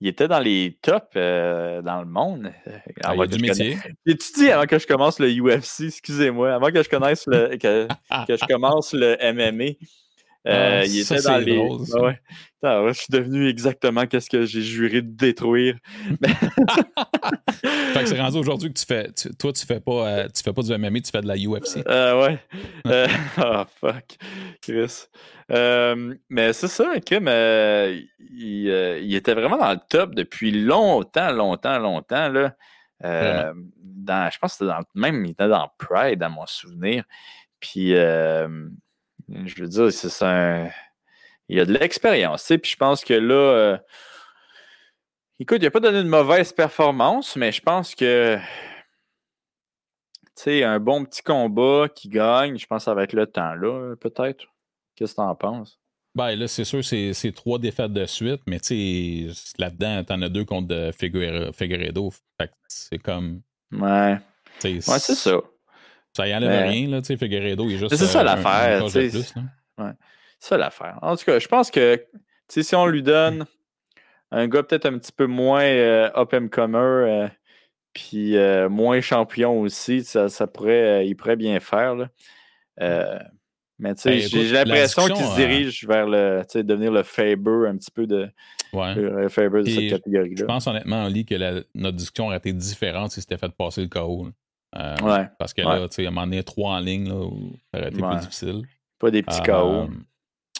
Il était dans les tops euh, dans le monde. Euh, ah, il du métier. tu dit avant que je commence le UFC, excusez-moi, avant que je connaisse le que, [LAUGHS] que je commence le MMA. Euh, ah, il était dans les. ouais. je suis devenu exactement qu'est-ce que j'ai juré de détruire. [LAUGHS] [LAUGHS] fait que c'est rendu aujourd'hui que tu fais. toi, tu fais pas euh, tu fais pas du MMA, tu fais de la UFC. Euh, ouais. oh [LAUGHS] fuck. Chris. mais c'est ça, Kim. Il, il, était vraiment dans le top depuis longtemps, longtemps, longtemps. Là. dans, je pense que c'était dans même il était dans Pride à mon souvenir. Puis je veux dire, c'est un. Il y a de l'expérience, tu Puis je pense que là. Euh, écoute, il n'a pas donné de mauvaise performance, mais je pense que. Tu sais, un bon petit combat qui gagne, je pense que ça va être le temps, là, peut-être. Qu'est-ce que tu en penses? Ben là, c'est sûr, c'est trois défaites de suite, mais tu sais, là-dedans, t'en as deux contre Figueredo. Fait c'est comme. Ouais. Ouais, c'est ça. Ça y enlève rien, là, tu sais, Figueredo, il est juste. C'est ça l'affaire, tu sais. Ouais. C'est ça l'affaire. En tout cas, je pense que, tu sais, si on lui donne un gars peut-être un petit peu moins euh, up and comer, euh, puis euh, moins champion aussi, ça, ça pourrait, il pourrait bien faire. Là. mais tu sais, ben, j'ai l'impression qu'il se dirige vers le, tu sais, devenir le Faber un petit peu de, le Faber de cette catégorie-là. Je pense honnêtement, Lee, que notre discussion aurait été différente si c'était fait passer le KO. Ouais. Parce que là, tu sais, à un moment donné, trois en ligne, là, ça aurait été plus difficile. Pas des petits KO.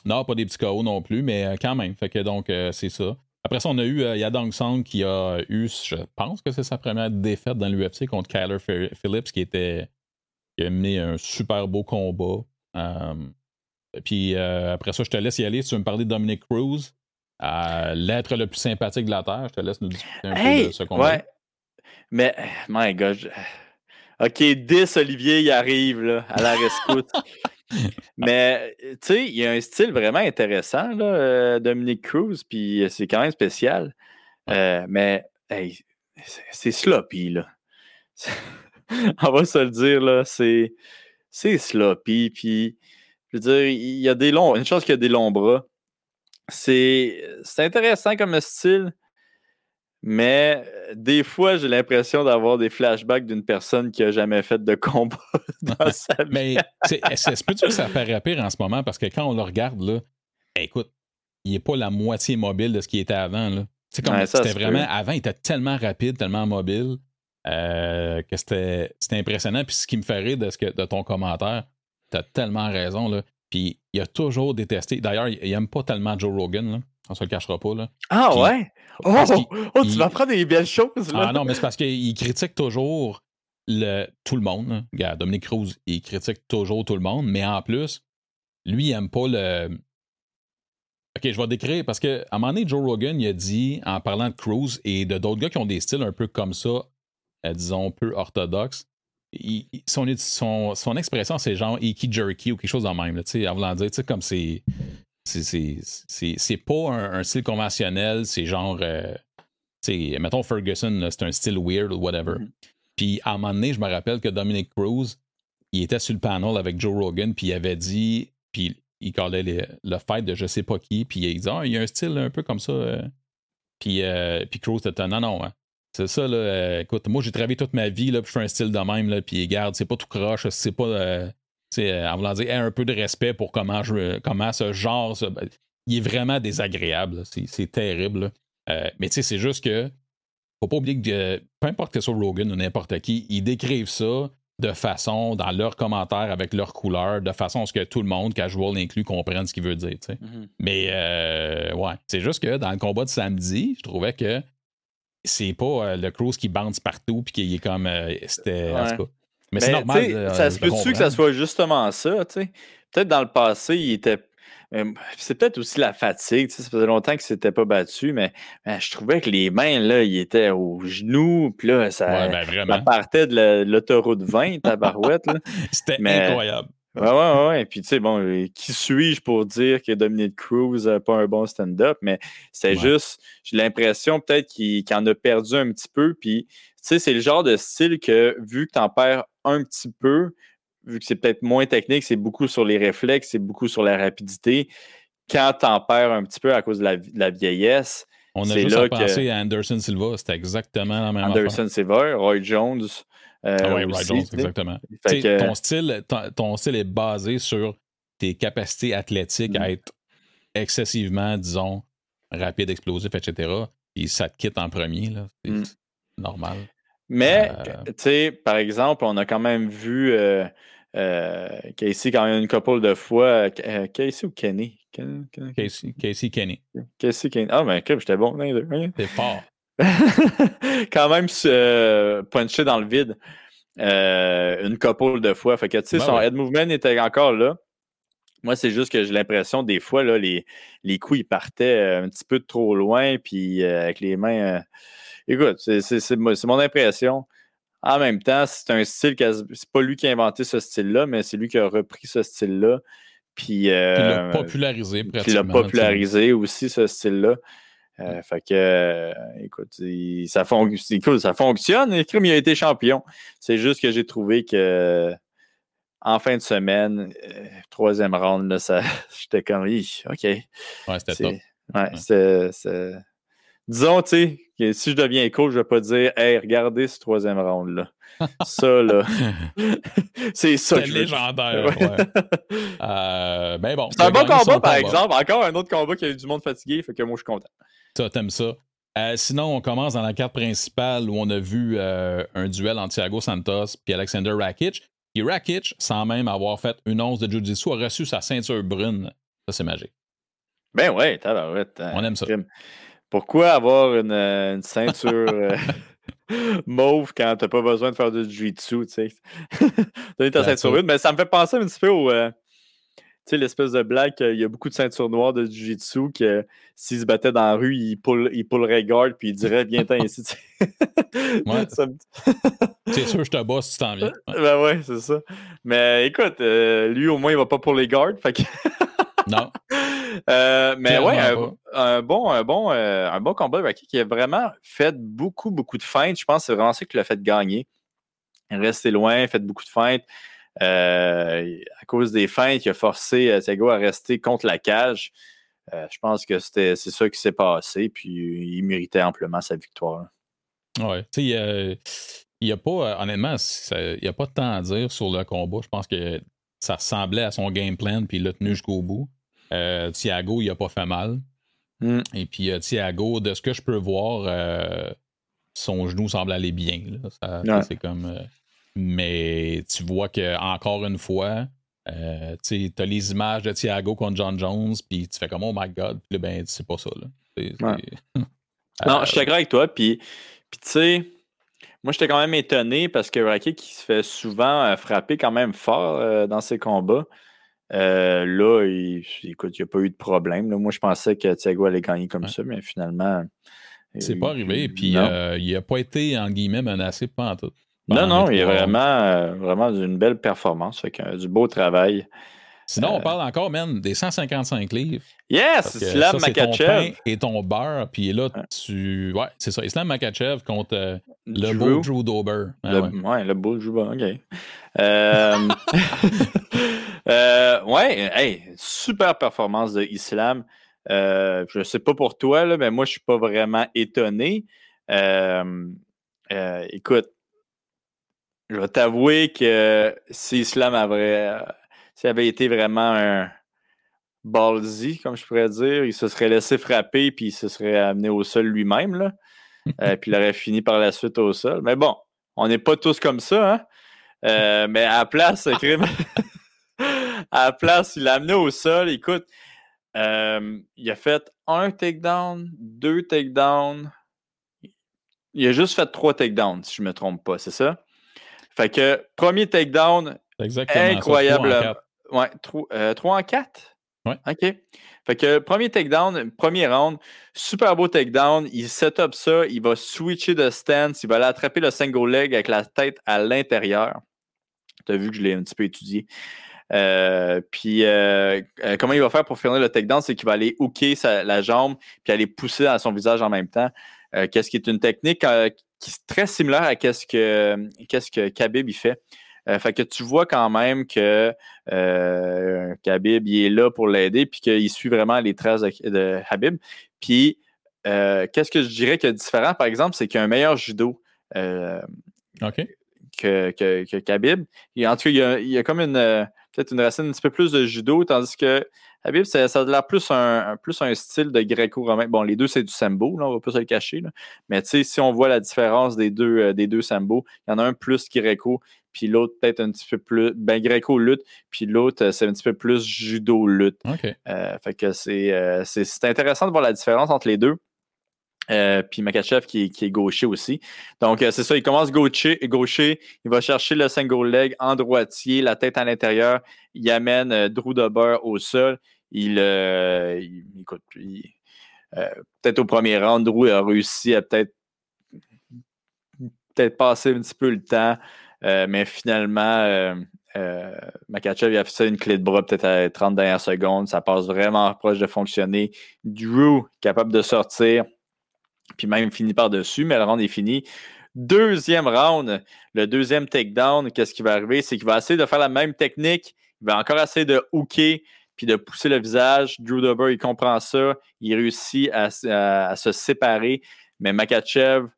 Non, pas des petits KO non plus, mais quand même. Fait que donc, c'est ça. Après ça, on a eu euh, Yadong Song qui a eu, je pense que c'est sa première défaite dans l'UFC contre Kyler Phillips qui était qui a mené un super beau combat. Euh, puis euh, après ça, je te laisse y aller. Si tu veux me parler de Dominic Cruz, l'être le plus sympathique de la Terre, je te laisse nous discuter un peu de ce combat. Ouais. Mais, my God. OK, 10, Olivier, il arrive là, à la rescousse. [LAUGHS] Mais, tu sais, il y a un style vraiment intéressant, là, euh, Dominique Cruz, puis c'est quand même spécial. Euh, mais, c'est sloppy, là. [LAUGHS] On va se le dire, là, c'est sloppy, puis, je veux dire, il y a des longs, une chose qu'il y a des longs bras. C'est intéressant comme style, mais euh, des fois, j'ai l'impression d'avoir des flashbacks d'une personne qui n'a jamais fait de combat [LAUGHS] dans sa vie. Mais est-ce que ça paraît pire en ce moment? Parce que quand on le regarde, là, écoute, il n'est pas la moitié mobile de ce qu'il était avant. Là. comme c'était vraiment. Avant, il était tellement rapide, tellement mobile euh, que c'était impressionnant. Puis ce qui me fait rire de, ce que, de ton commentaire, tu as tellement raison. Là. Puis il a toujours détesté. D'ailleurs, il n'aime pas tellement Joe Rogan. Là. On se le cachera pas. Là. Ah ouais? Oh, oh tu vas prendre des belles choses. Là. Ah non, mais c'est parce qu'il critique toujours le, tout le monde. Regarde, Dominique Cruz, il critique toujours tout le monde, mais en plus, lui, il aime pas le. Ok, je vais décrire parce qu'à un moment donné, Joe Rogan, il a dit, en parlant de Cruz et de d'autres gars qui ont des styles un peu comme ça, euh, disons, peu orthodoxes, son, son, expression, c'est genre Iki Jerky ou quelque chose en même, sais en voulant dire, tu sais, comme c'est c'est pas un, style conventionnel, c'est genre. Euh, mettons Ferguson, c'est un style weird ou whatever. Mm-hmm. Puis à un moment donné, je me rappelle que Dominic Cruz, il était sur le panel avec Joe Rogan, puis il avait dit, puis il collait le fight de je sais pas qui, puis il dit ah, il y a un style un peu comme ça. Euh. Puis, euh, puis Cruz était non, non, hein. c'est ça, là. écoute, moi j'ai travaillé toute ma vie, là, puis je fais un style de même, là, puis garde, c'est pas tout croche, c'est pas. Euh, en voulant dire, un peu de respect pour comment, je, comment ce genre. Il est vraiment désagréable. C'est terrible. Euh, mais tu sais, c'est juste que. Faut pas oublier que peu importe que ce soit Rogan ou n'importe qui, ils décrivent ça de façon, dans leurs commentaires, avec leurs couleurs, de façon à ce que tout le monde, casual inclus, comprenne ce qu'il veut dire. Mm-hmm. Mais euh, ouais, c'est juste que dans le combat de samedi, je trouvais que c'est pas le Cruise qui bounce partout puis qui est comme. C'était. Mais c'est ben, normal. ça se peut-tu que ça soit justement ça, tu sais? Peut-être dans le passé, il était. Euh, c'est peut-être aussi la fatigue. Ça faisait longtemps qu'il ne s'était pas battu, mais, je trouvais que les mains, là, il était aux genoux, puis là, ça, ben, partait de l'autoroute 20, ta barouette. [LAUGHS] C'était incroyable. Ouais, ouais, ouais. Puis, tu sais, bon, euh, qui suis-je pour dire que Dominic Cruz n'a pas un bon stand-up? Mais c'est juste, j'ai l'impression peut-être qu'il en a perdu un petit peu. Puis, sais, c'est le genre de style que, vu que tu en perds un petit peu, vu que c'est peut-être moins technique, c'est beaucoup sur les réflexes, c'est beaucoup sur la rapidité. Quand t'en perds un petit peu à cause de la, vieillesse, on a juste à penser à Anderson Silva, c'était exactement la même Anderson Silva, Roy Jones. Euh, ah oui, Roy Jones, exactement. ton, style, ton, style est basé sur tes capacités athlétiques à mm. être excessivement, disons, rapide, explosif, etc. Et ça te quitte en premier. C'est mm. normal. Mais, euh, tu sais, par exemple, on a quand même vu euh, euh, Casey quand même une couple de fois. Casey ou Kenny? Casey, Casey, Kenny. Casey, Kenny. Ah, ben, j'étais bon deux. T'es fort. [LAUGHS] quand même se puncher dans le vide une couple de fois. Fait que, tu sais, ben son head movement était encore là. Moi, c'est juste que j'ai l'impression, des fois, là, les, les coups, ils partaient un petit peu trop loin, puis avec les mains Écoute, c'est mon impression. En même temps, c'est un style, c'est pas lui qui a inventé ce style-là, mais c'est lui qui a repris ce style-là. Puis, euh, il l'a popularisé, Puis il l'a popularisé aussi, ce style-là. Euh, fait que, euh, écoute, ça, ça fonctionne. Il a été champion. C'est juste que j'ai trouvé que en fin de semaine, troisième round, [LAUGHS] j'étais comme, OK. Ouais, c'était top. Ouais. Disons, tu sais, que si je deviens coach, je vais pas dire, hey, regardez ce troisième round-là. ça, là. [LAUGHS] c'est ça que légendaire, ouais. [LAUGHS] euh, ben bon. C'est un bon combat, par exemple. Encore un autre combat qui a eu du monde fatigué, fait que moi, je suis content. Ça, t'aimes ça. Euh, sinon, on commence dans la carte principale où on a vu euh, un duel entre Thiago Santos et Alexander Rakic. Et Rakic, sans même avoir fait une once de Jiu-Jitsu, a reçu sa ceinture brune. Ça, c'est magique. Ben ouais, tabarouette. Hein. On aime ça. Pourquoi avoir une, euh, ceinture euh, [LAUGHS] mauve quand t'as pas besoin de faire du jiu-jitsu, tu sais? [LAUGHS] Donner ta ceinture brune. Mais ça me fait penser un petit peu au... Euh, tu sais, l'espèce de blague, il y a beaucoup de ceintures noires de jiu-jitsu que s'ils se battaient dans la rue, ils, pull, ils pulleraient garde puis ils diraient Viens-t'en ici. ouais. [LAUGHS] c'est sûr, je te bosse si tu t'en viens. Ben ouais, c'est ça. Mais écoute, lui au moins, il va pas pour les. Fait que... non. Euh, mais ouais, un, bon, un, bon, euh, un bon combat Rocky qui a vraiment fait beaucoup, beaucoup de feintes. Je pense que c'est vraiment ça qui l'a fait gagner. Rester loin, fait beaucoup de feintes. Euh, à cause des feintes, il a forcé Thiago à rester contre la cage. je pense que c'est ça qui s'est passé, puis il méritait amplement sa victoire. Ouais, tu sais, il n'y a pas, honnêtement, il n'y a pas de temps à dire sur le combat. Je pense que ça ressemblait à son game plan, puis il l'a tenu jusqu'au bout. Euh, Thiago, il a pas fait mal. Mm. Et puis euh, Thiago, de ce que je peux voir, euh, son genou semble aller bien. C'est comme. mais tu vois que encore une fois, tu as les images de Thiago contre John Jones, puis tu fais comme Oh my God, puis ben, c'est pas ça. [LAUGHS] non, je suis d'accord avec toi. Puis, puis tu sais, moi, j'étais quand même étonné parce que Rocky qui se fait souvent frapper quand même fort dans ses combats. Euh, là, il, écoute, il n'y a pas eu de problème. Moi, je pensais que Thiago allait gagner comme ça, mais finalement. C'est pas arrivé. Puis euh, il n'a pas été, en guillemets, menacé pas tout. Non, non, il est vraiment, euh, vraiment d'une belle performance. Fait du beau travail. Sinon, on parle encore, même des 155 livres. Yes! Islam Makachev. et ton beurre. Puis là, tu. Ouais, c'est ça. Islam Makachev contre le beau Drew Dober. le, ouais. le beau Drew OK. Euh... [LAUGHS] [LAUGHS] Euh, ouais, super performance de Islam. Euh, je ne sais pas pour toi, mais moi, je ne suis pas vraiment étonné. Euh, écoute, je vais t'avouer que si Islam avait, été vraiment un ballsy, comme je pourrais dire, il se serait laissé frapper puis il se serait amené au sol lui-même. Puis il aurait fini par la suite au sol. Mais bon, on n'est pas tous comme ça, hein? mais à la place, crime. [LAUGHS] à la place, il l'a amené au sol. Écoute, euh, il a fait un takedown, deux takedowns. Il a juste fait trois takedowns, si je ne me trompe pas, c'est ça? Fait que premier takedown, incroyable. ouais, euh, trois en quatre? Ouais. OK. Fait que premier takedown, premier round, super beau takedown. Il set up ça, il va switcher de stance, il va aller attraper le single leg avec la tête à l'intérieur. Tu as vu que je l'ai un petit peu étudié. Euh, puis euh, euh, comment il va faire pour finir le takedown, c'est qu'il va aller hooker la jambe puis aller pousser à son visage en même temps. qu'est-ce qui est une technique qui est très similaire à qu'est-ce que qu'est-ce que Khabib il fait. fait que tu vois quand même que Khabib il est là pour l'aider puis qu'il suit vraiment les traces de, Habib. Puis qu'est-ce que je dirais qui est différent, par exemple, c'est qu'il y a un meilleur judo. OK. Que, que, que Khabib. en tout cas, il y a, comme une, peut-être une racine un petit peu plus de judo, tandis que Habib, ça, ça a l'air plus un, plus un style de gréco-romain. Bon, les deux, c'est du sambo, là, on va pas se le cacher. Là. Mais tu sais, si on voit la différence des deux, euh, des deux sambo, il y en a un plus gréco, puis l'autre peut-être un petit peu plus, ben gréco-lutte, puis l'autre, euh, c'est un petit peu plus judo-lutte. Euh, fait que c'est, c'est intéressant de voir la différence entre les deux. Euh, puis Makachev qui, est gaucher aussi. Donc, euh, c'est ça, il commence gaucher, il va chercher le single leg en droitier, la tête à l'intérieur, il amène euh, Drew Dober au sol. Il, écoute, peut-être au premier round, Drew a réussi à peut-être passer un petit peu le temps, mais finalement, Makachev a fait une clé de bras peut-être à 30 dernières secondes. Ça passe vraiment proche de fonctionner. Drew capable de sortir puis même fini par-dessus, mais le round est fini. deuxième round, le deuxième takedown, qu'est-ce qui va arriver? C'est qu'il va essayer de faire la même technique. Il va encore essayer de hooker puis de pousser le visage. Drew Dober, il comprend ça. Il réussit à, se séparer. Mais Makachev,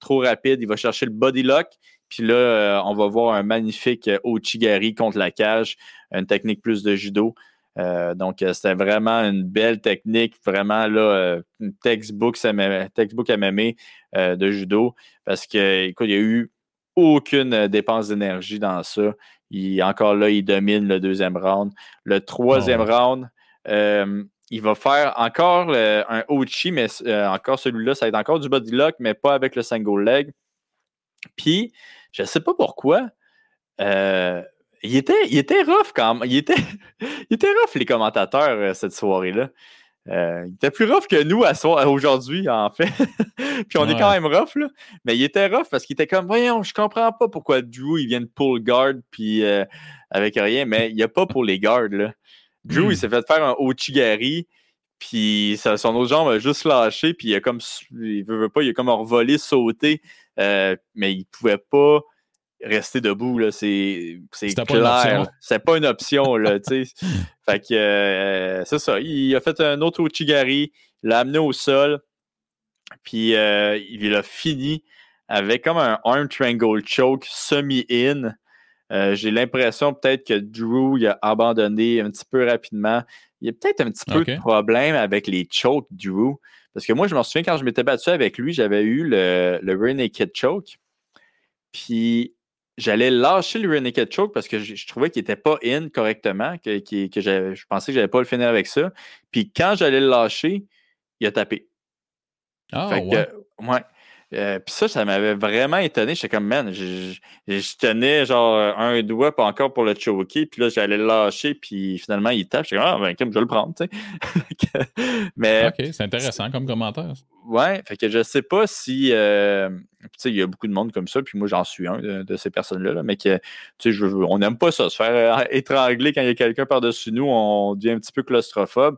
trop rapide, il va chercher le body lock. Puis là, euh, on va voir un magnifique Ochigari contre la cage, une technique plus de judo. Euh, donc, euh, c'était vraiment une belle technique, vraiment là, une textbook, textbook MMA de judo. Parce que, il n'y a eu aucune dépense d'énergie dans ça. Il, encore là, il domine le deuxième round. Le troisième ah round, il va faire encore un Ochi, mais encore celui-là, ça va être encore du body lock, mais pas avec le single leg. Puis, je ne sais pas pourquoi, il était, il était rough quand même. Il était, [LAUGHS] il était rough, les commentateurs, euh, cette soirée-là. Euh, il était plus rough que nous aujourd'hui, en fait. [LAUGHS] puis on est quand même rough, là. Mais il était rough parce qu'il était comme, voyons, je comprends pas pourquoi Drew, il vient de pull guard, puis euh, avec rien. Mais il n'y a pas pour les guards, là. Drew, il hmm. s'est fait faire un Ochigari, puis son autre jambe a juste lâché, puis il a comme, il veut, pas, il a comme revolé, sauté, mais il pouvait pas rester debout, là, c'est, clair. C'est pas une option, là, [LAUGHS] Fait que, euh, c'est ça. Il a fait un autre Uchigari, l'a amené au sol, puis euh, il a fini avec comme un arm triangle choke semi-in. Euh, j'ai l'impression peut-être que Drew il a abandonné un petit peu rapidement. Il y a peut-être un petit peu de problème avec les chokes, Drew. Parce que moi, je me souviens quand je m'étais battu avec lui, j'avais eu le, le Rear Naked Choke. Puis j'allais lâcher le Renegade Choke parce que je, trouvais qu'il n'était pas in correctement, que, que, je pensais que je n'allais pas le finir avec ça. Puis quand j'allais le lâcher, il a tapé. Ah, ouais. ouais. Euh, puis ça, ça m'avait vraiment étonné. J'étais comme, man, je, tenais genre un doigt pas encore pour le choker, puis là, j'allais le lâcher, puis finalement, il tape. J'étais comme, ah, ben, je vais le prendre, tu sais. [LAUGHS] Mais. Ok, c'est intéressant comme commentaire. Ouais, fait que je sais pas si. Euh, tu sais, il y a beaucoup de monde comme ça, puis moi, j'en suis un de, ces personnes-là, mais que, tu sais, on n'aime pas ça, se faire euh, [LAUGHS] étrangler quand il y a quelqu'un par-dessus nous, on devient un petit peu claustrophobe.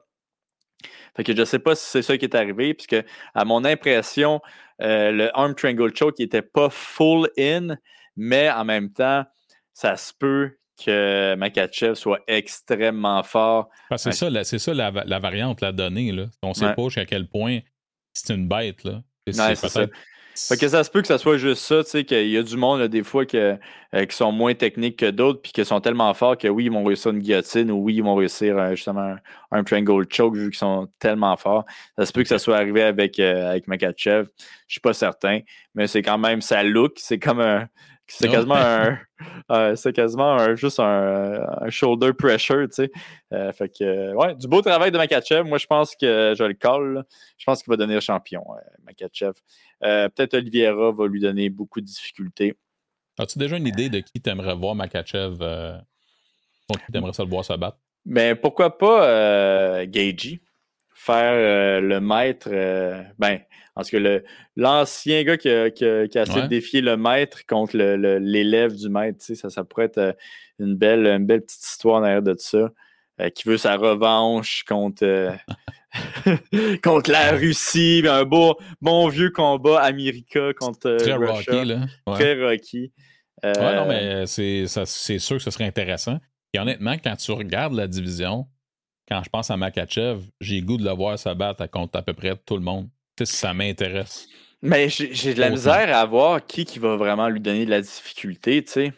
Fait que je ne sais pas si c'est ça qui est arrivé, puisque à mon impression, euh, le arm triangle choke n'était pas full in, mais en même temps, ça se peut que Makachev soit extrêmement fort. c'est ça, la, ça la, variante, la donnée. Là. On ne sait pas jusqu'à quel point c'est une bête. Là. C'est, ça. Fait que ça se peut que ça soit juste ça, tu sais, qu'il y a du monde, des fois, que, euh, qui sont moins techniques que d'autres, puis qui sont tellement forts que oui, ils vont réussir une guillotine ou oui, ils vont réussir euh, justement un, triangle choke vu qu'ils sont tellement forts. Ça se peut que ça soit arrivé avec, euh, avec Makachev. Je suis pas certain, mais c'est quand même sa look. C'est comme un. C'est quasiment un. [LAUGHS] c'est quasiment juste un, shoulder pressure, tu sais. fait que, ouais, du beau travail de Makachev. Moi, je pense que je le colle. Je pense qu'il va devenir champion, Makachev. Euh, peut-être Oliviera va lui donner beaucoup de difficultés. As-tu déjà une idée de qui t'aimerais voir Makachev euh, contre qui t'aimerais ça le voir se battre? Mais ben, pourquoi pas euh, Faire euh, le maître. ben, parce que l'ancien gars qui a, qui, essayé de défier le maître contre l'élève du maître, ça, ça pourrait être une belle, une belle petite histoire derrière de ça. qui veut sa revanche contre, [LAUGHS] contre la Russie, un beau, bon vieux combat America contre Très Rocky, là. Très Rocky. Ouais, non, mais c'est sûr que ce serait intéressant. Et honnêtement, quand tu regardes la division, quand je pense à Makachev, j'ai goût de le voir se battre contre à peu près tout le monde. Tu sais, ça m'intéresse. Mais j'ai de la misère à voir qui, qui va vraiment lui donner de la difficulté, tu sais.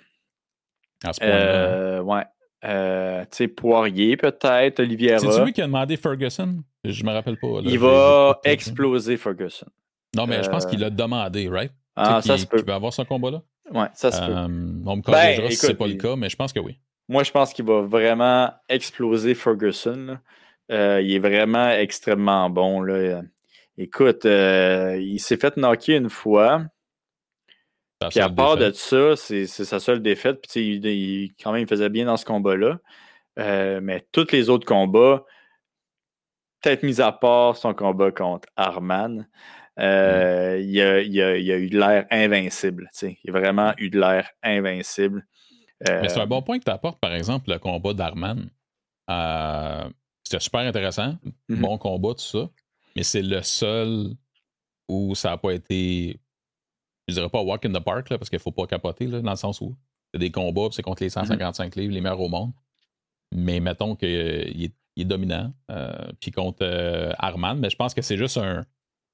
À ce point-là. Euh, ouais. Euh, tu sais, Poirier peut-être, Oliviera. C'est lui qui a demandé Ferguson? Je me rappelle pas. il va exploser Ferguson. Non, mais je pense qu'il a demandé, right? Ah, ça se peut. Va avoir ce combat-là? Ouais, ça se peut. Euh, on me corrigera ben, si c'est pas le cas, mais je pense que oui. Moi, je pense qu'il va vraiment exploser Ferguson. Euh, il est vraiment extrêmement bon. Là. Écoute, il s'est fait knocker une fois. Puis à part de ça, c'est sa seule défaite. Puis il, quand même, il faisait bien dans ce combat-là. Euh, mais tous les autres combats, peut-être mis à part son combat contre Arman, euh, mm. il, a, il, a, il, a, eu de l'air invincible. Il a vraiment eu de l'air invincible. mais c'est un euh, bon point que tu apportes, par exemple, le combat d'Arman. C'était super intéressant. Mm-hmm. Bon combat, tout ça. Mais c'est le seul où ça n'a pas été je dirais pas walk in the park, là, parce qu'il faut pas capoter, là, dans le sens où c'est des combats, c'est contre les 155 livres, les meilleurs au monde. Mais mettons qu'il est, il est dominant, euh, puis contre euh, Arman, mais je pense que c'est juste un.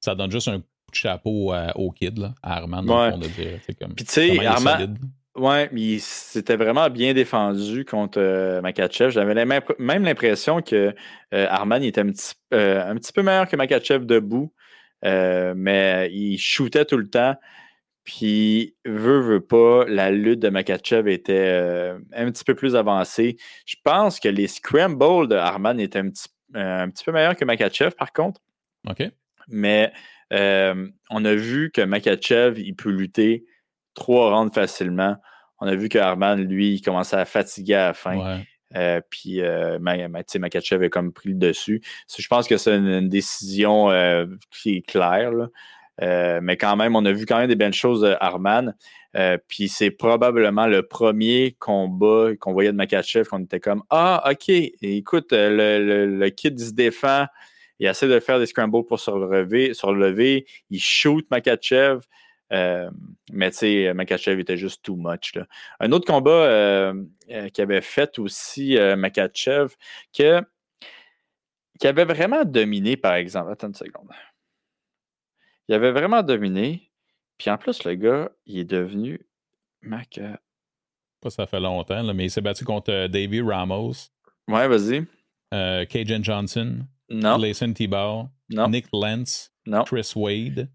Ça donne juste un coup de chapeau au kid, là, à Arman, dans Ouais. le fond, de dire. c'est Comme, Puis tu sais, solide. Ouais, mais c'était vraiment bien défendu contre euh, Makachev. J'avais même, l'impression que euh, Arman était un petit, euh, un petit peu meilleur que Makachev debout, euh, mais il shootait tout le temps. Puis, veut, veut pas, la lutte de Makachev était euh, un petit peu plus avancée. Je pense que les scrambles de Arman étaient un petit, euh, un petit peu meilleurs que Makachev, par contre. OK? Mais euh, on a vu que Makachev, il peut lutter trois rounds facilement. On a vu que Arman, lui, il commençait à fatiguer à la fin. Ouais. Puis Makachev a comme pris le dessus. Je pense que c'est une, une décision qui est claire. là. Euh, mais quand même, on a vu quand même des belles choses de Arman. Euh, puis c'est probablement le premier combat qu'on voyait de Makachev qu'on était comme Ah, OK, écoute, euh, le, le, le kid se défend, il essaie de faire des scrambles pour se relever, se relever il shoot Makachev. Euh, mais tu sais, Makachev était juste too much. Un autre combat euh, euh, qui avait fait aussi euh, Makachev, que, qui avait vraiment dominé, par exemple. Attends une seconde. Il avait vraiment dominé. Puis en plus, le gars, il est devenu Maka. Pas ça fait longtemps, là, mais il s'est battu contre euh, Davey Ramos, Ouais, vas-y. euh, Cajun Johnson, Non, Layson Tebow, non, Nick Lentz, non. Chris Wade.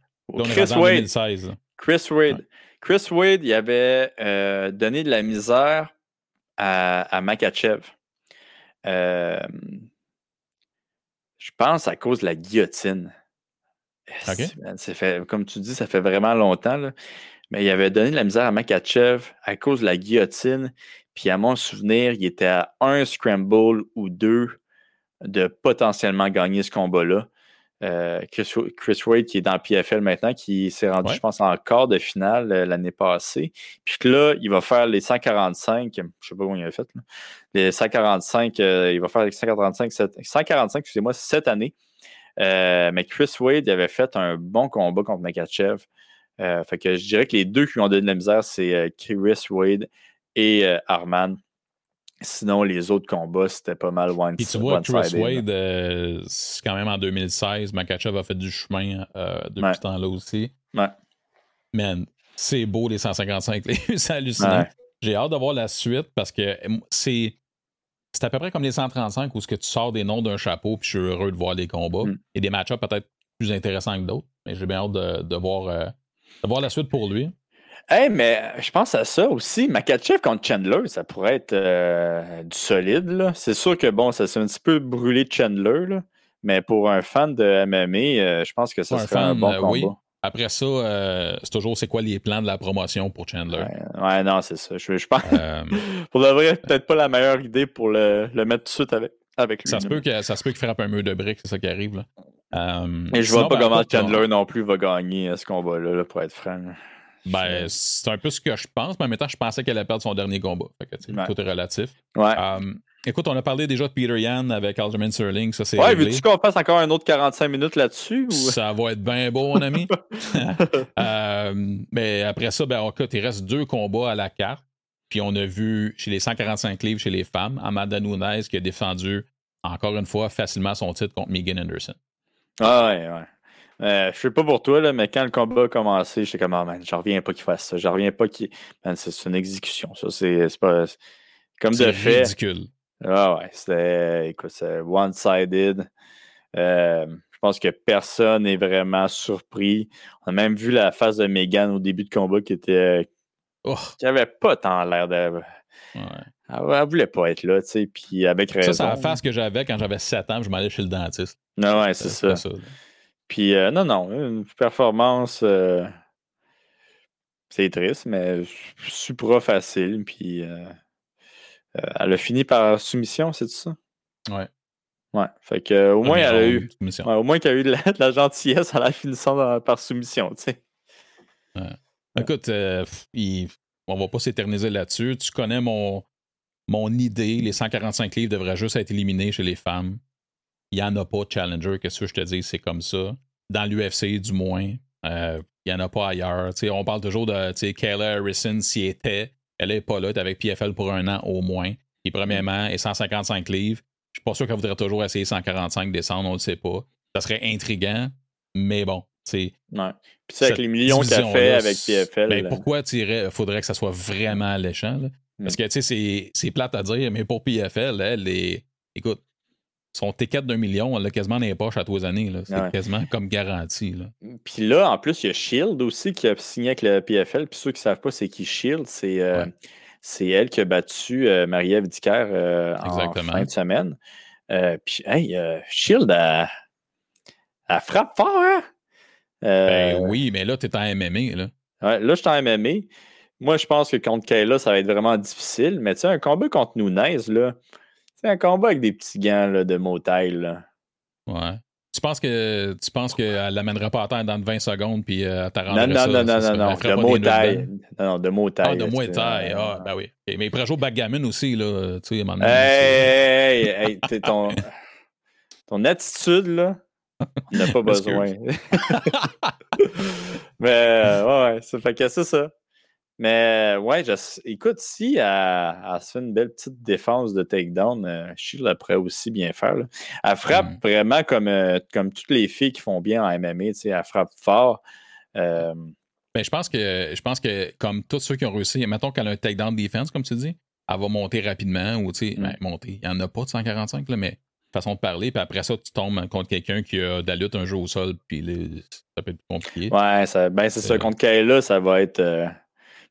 Chris Wade. 2016. là. Chris Wade. Chris Wade, il avait euh, donné de la misère à, à Makachev. Euh, je pense à cause de la guillotine. Ça fait, comme tu dis, ça fait vraiment longtemps. là. Mais il avait donné de la misère à Makachev à cause de la guillotine. Puis à mon souvenir, il était à un scramble ou deux de potentiellement gagner ce combat-là. Euh, Chris, Chris Wade, qui est dans le PFL maintenant, qui s'est rendu, Ouais. je pense, en quart de finale euh, l'année passée. Puis que là, il va faire les 145, je ne sais pas comment il a fait, là. les 145, euh, il va faire les 145, cette- 145 excusez-moi, cette année. Euh, mais Chris Wade, il avait fait un bon combat contre Makachev. Euh, fait que je dirais que les deux qui lui ont donné de la misère, c'est euh, Chris Wade et Arman. Sinon, les autres combats, c'était pas mal one Puis tu vois, Chris. Wade, euh, c'est quand même en 2016. Makachev a fait du chemin euh, depuis Ouais. ce temps-là aussi. Ouais. Man, c'est beau les 155 livres, [LAUGHS] c'est hallucinant. Ouais. J'ai hâte de voir la suite parce que c'est. C'est à peu près comme les 135 où ce que tu sors des noms d'un chapeau puis je suis heureux de voir les combats. Mm. Et des match-ups peut-être plus intéressants que d'autres. Mais j'ai bien hâte de, de voir, euh, de voir la suite pour lui. Hey, mais je pense à ça aussi. Makachev contre Chandler, ça pourrait être euh, du solide. C'est sûr que bon, ça s'est un petit peu brûlé Chandler, là. mais pour un fan de MMA, euh, je pense que ça serait un bon euh, combat. oui. Après ça, euh, c'est toujours c'est quoi les plans de la promotion pour Chandler? Ouais, ouais, non, c'est ça. Je, je pense Euh, [LAUGHS] pour de vrai, peut-être pas la meilleure idée pour le, le mettre tout de suite avec, avec lui. ça, se peut que, ça se peut qu'il frappe un mur de briques, c'est ça qui arrive. Là. Euh, Et je vois pas ben, comment Chandler non plus va gagner euh, ce combat-là, là, pour être franc. Ben, c'est un peu ce que je pense, mais en même temps, je pensais qu'elle allait perdre son dernier combat. Fait que, Ouais. Tout est relatif. Ouais. Euh, écoute, on a parlé déjà de Peter Yan avec Aljamain Sterling, ça c'est ouais, veux-tu qu'on fasse encore un autre 45 minutes là-dessus? Ou... Ça va être bien beau, mon ami. [LAUGHS] [LAUGHS] Euh, mais après ça, ben, écoute, il reste deux combats à la carte. Puis on a vu chez les 145 livres chez les femmes, Amanda Nunes qui a défendu encore une fois facilement son titre contre Megan Anderson. Ah ouais, ouais. Euh, je sais pas pour toi, là, mais quand le combat a commencé, j'étais comme, ah man, j'en reviens pas qu'il fasse ça. J'en reviens pas qu'il. Man, c'est une exécution, ça. C'est c'est pas. Comme de C'est fait. ridicule. Ah ouais, c'était. Écoute, c'est one-sided. Euh, je pense que personne n'est vraiment surpris. On a même vu la face de Megan au début de combat qui était. Oh, qui avait pas tant l'air de. ouais. Elle, elle voulait pas être là, tu sais, puis avec raison. Ça, c'est la face que j'avais quand j'avais 7 ans, je m'allais chez le dentiste. Non, ouais, c'est ça. Puis, euh, non, non, une performance, euh, c'est triste, mais supra facile. Puis, euh, euh, elle a fini par soumission, c'est ça? Ouais. Ouais. Fait que, euh, au moins, elle a eu, ouais, au moins qu'elle a eu de la, de la gentillesse à la finissant dans- par soumission, tu sais. Écoute, euh, il- on va pas s'éterniser là-dessus. Tu connais mon, mon idée. Les 145 livres devraient juste être éliminés chez les femmes. Il n'y en a pas de challenger. Qu'est-ce que je te dis? C'est comme ça. Dans l'UFC, du moins. Il n'y en a pas ailleurs. on parle toujours de Kayla Harrison, s'y était. Elle n'est pas là, est avec PFL pour un an au moins. Et premièrement, et 155 livres. Je suis pas sûr qu'elle voudrait toujours essayer 145 descendre, on ne le sait pas. Ça serait intriguant, mais bon, c'est. Ouais. Puis avec les millions qu'elle fait avec PFL. Ben, pourquoi il faudrait que ça soit vraiment alléchant? Parce mm. que tu sais, c'est plate à dire, mais pour PFL, elle, est. Écoute, son ticket d'un million, elle l'a quasiment dans les poches à tous les années. C'est quasiment comme garantie. Là. Puis là, en plus, il y a Shield aussi qui a signé avec le PFL. Puis ceux qui ne savent pas c'est qui Shield, c'est euh, elle qui a battu euh, Marie-Ève Dicker euh, en fin de semaine. puis, hey, Shield, elle, frappe fort, hein? ben oui, mais là, tu es en MMA. Là, ouais, là je suis en MMA. Moi, je pense que contre Kayla, ça va être vraiment difficile. Mais tu sais, un combat contre Nunez, là, c'est un combat avec des petits gants là, de motail. Là. Ouais. Tu penses que tu penses qu'elle l'amènera pas à terre dans 20 secondes puis euh, elle t'arrangera non, non, ça? Non, non, non, non, de motail. Non, non, de motail. Ah, de motail. Ah, ben oui. Mais il pourrait jouer backgammon aussi, là. Tu sais, à Hey, hey, hey, ton, [LAUGHS] ton attitude, là, on n'a pas besoin. [LAUGHS] Mais, euh, ouais, ça fait que c'est ça. Mais ouais, écoute, si elle, se fait une belle petite défense de takedown, euh, Shield pourrait aussi bien faire. Elle frappe mmh. vraiment comme, euh, comme toutes les filles qui font bien en MMA, elle frappe fort. Euh, ben, je pense que je pense que comme tous ceux qui ont réussi, mettons qu'elle a un takedown defense, comme tu dis, elle va monter rapidement ou tu sais, mmh. ben, monter. Il n'y en a pas de 145, là, mais façon de parler, puis après ça, tu tombes contre quelqu'un qui a de la lutte un jour au sol, puis ça peut être compliqué. Ouais, ça, ben c'est ça. Contre Kayla, ça va être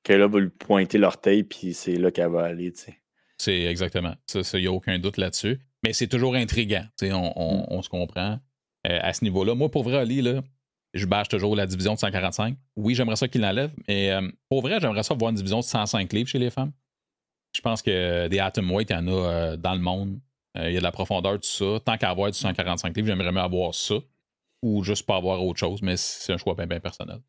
qu'elle va lui pointer l'orteil, puis c'est là qu'elle va aller. C'est exactement. Il n'y a aucun doute là-dessus. Mais c'est toujours intriguant. On, on, mm. on, se comprend euh, à ce niveau-là. Moi, pour vrai, Ali, là, je bâche toujours la division de 145. Oui, j'aimerais ça qu'il l'enlève, mais euh, pour vrai, j'aimerais ça voir une division de 105 livres chez les femmes. Je pense que des Atom Weight, il y en a euh, dans le monde. il y a de la profondeur, tout ça. Tant qu'à avoir du 145 livres, j'aimerais mieux avoir ça. Ou juste pas avoir autre chose, mais c'est un choix bien, bien personnel.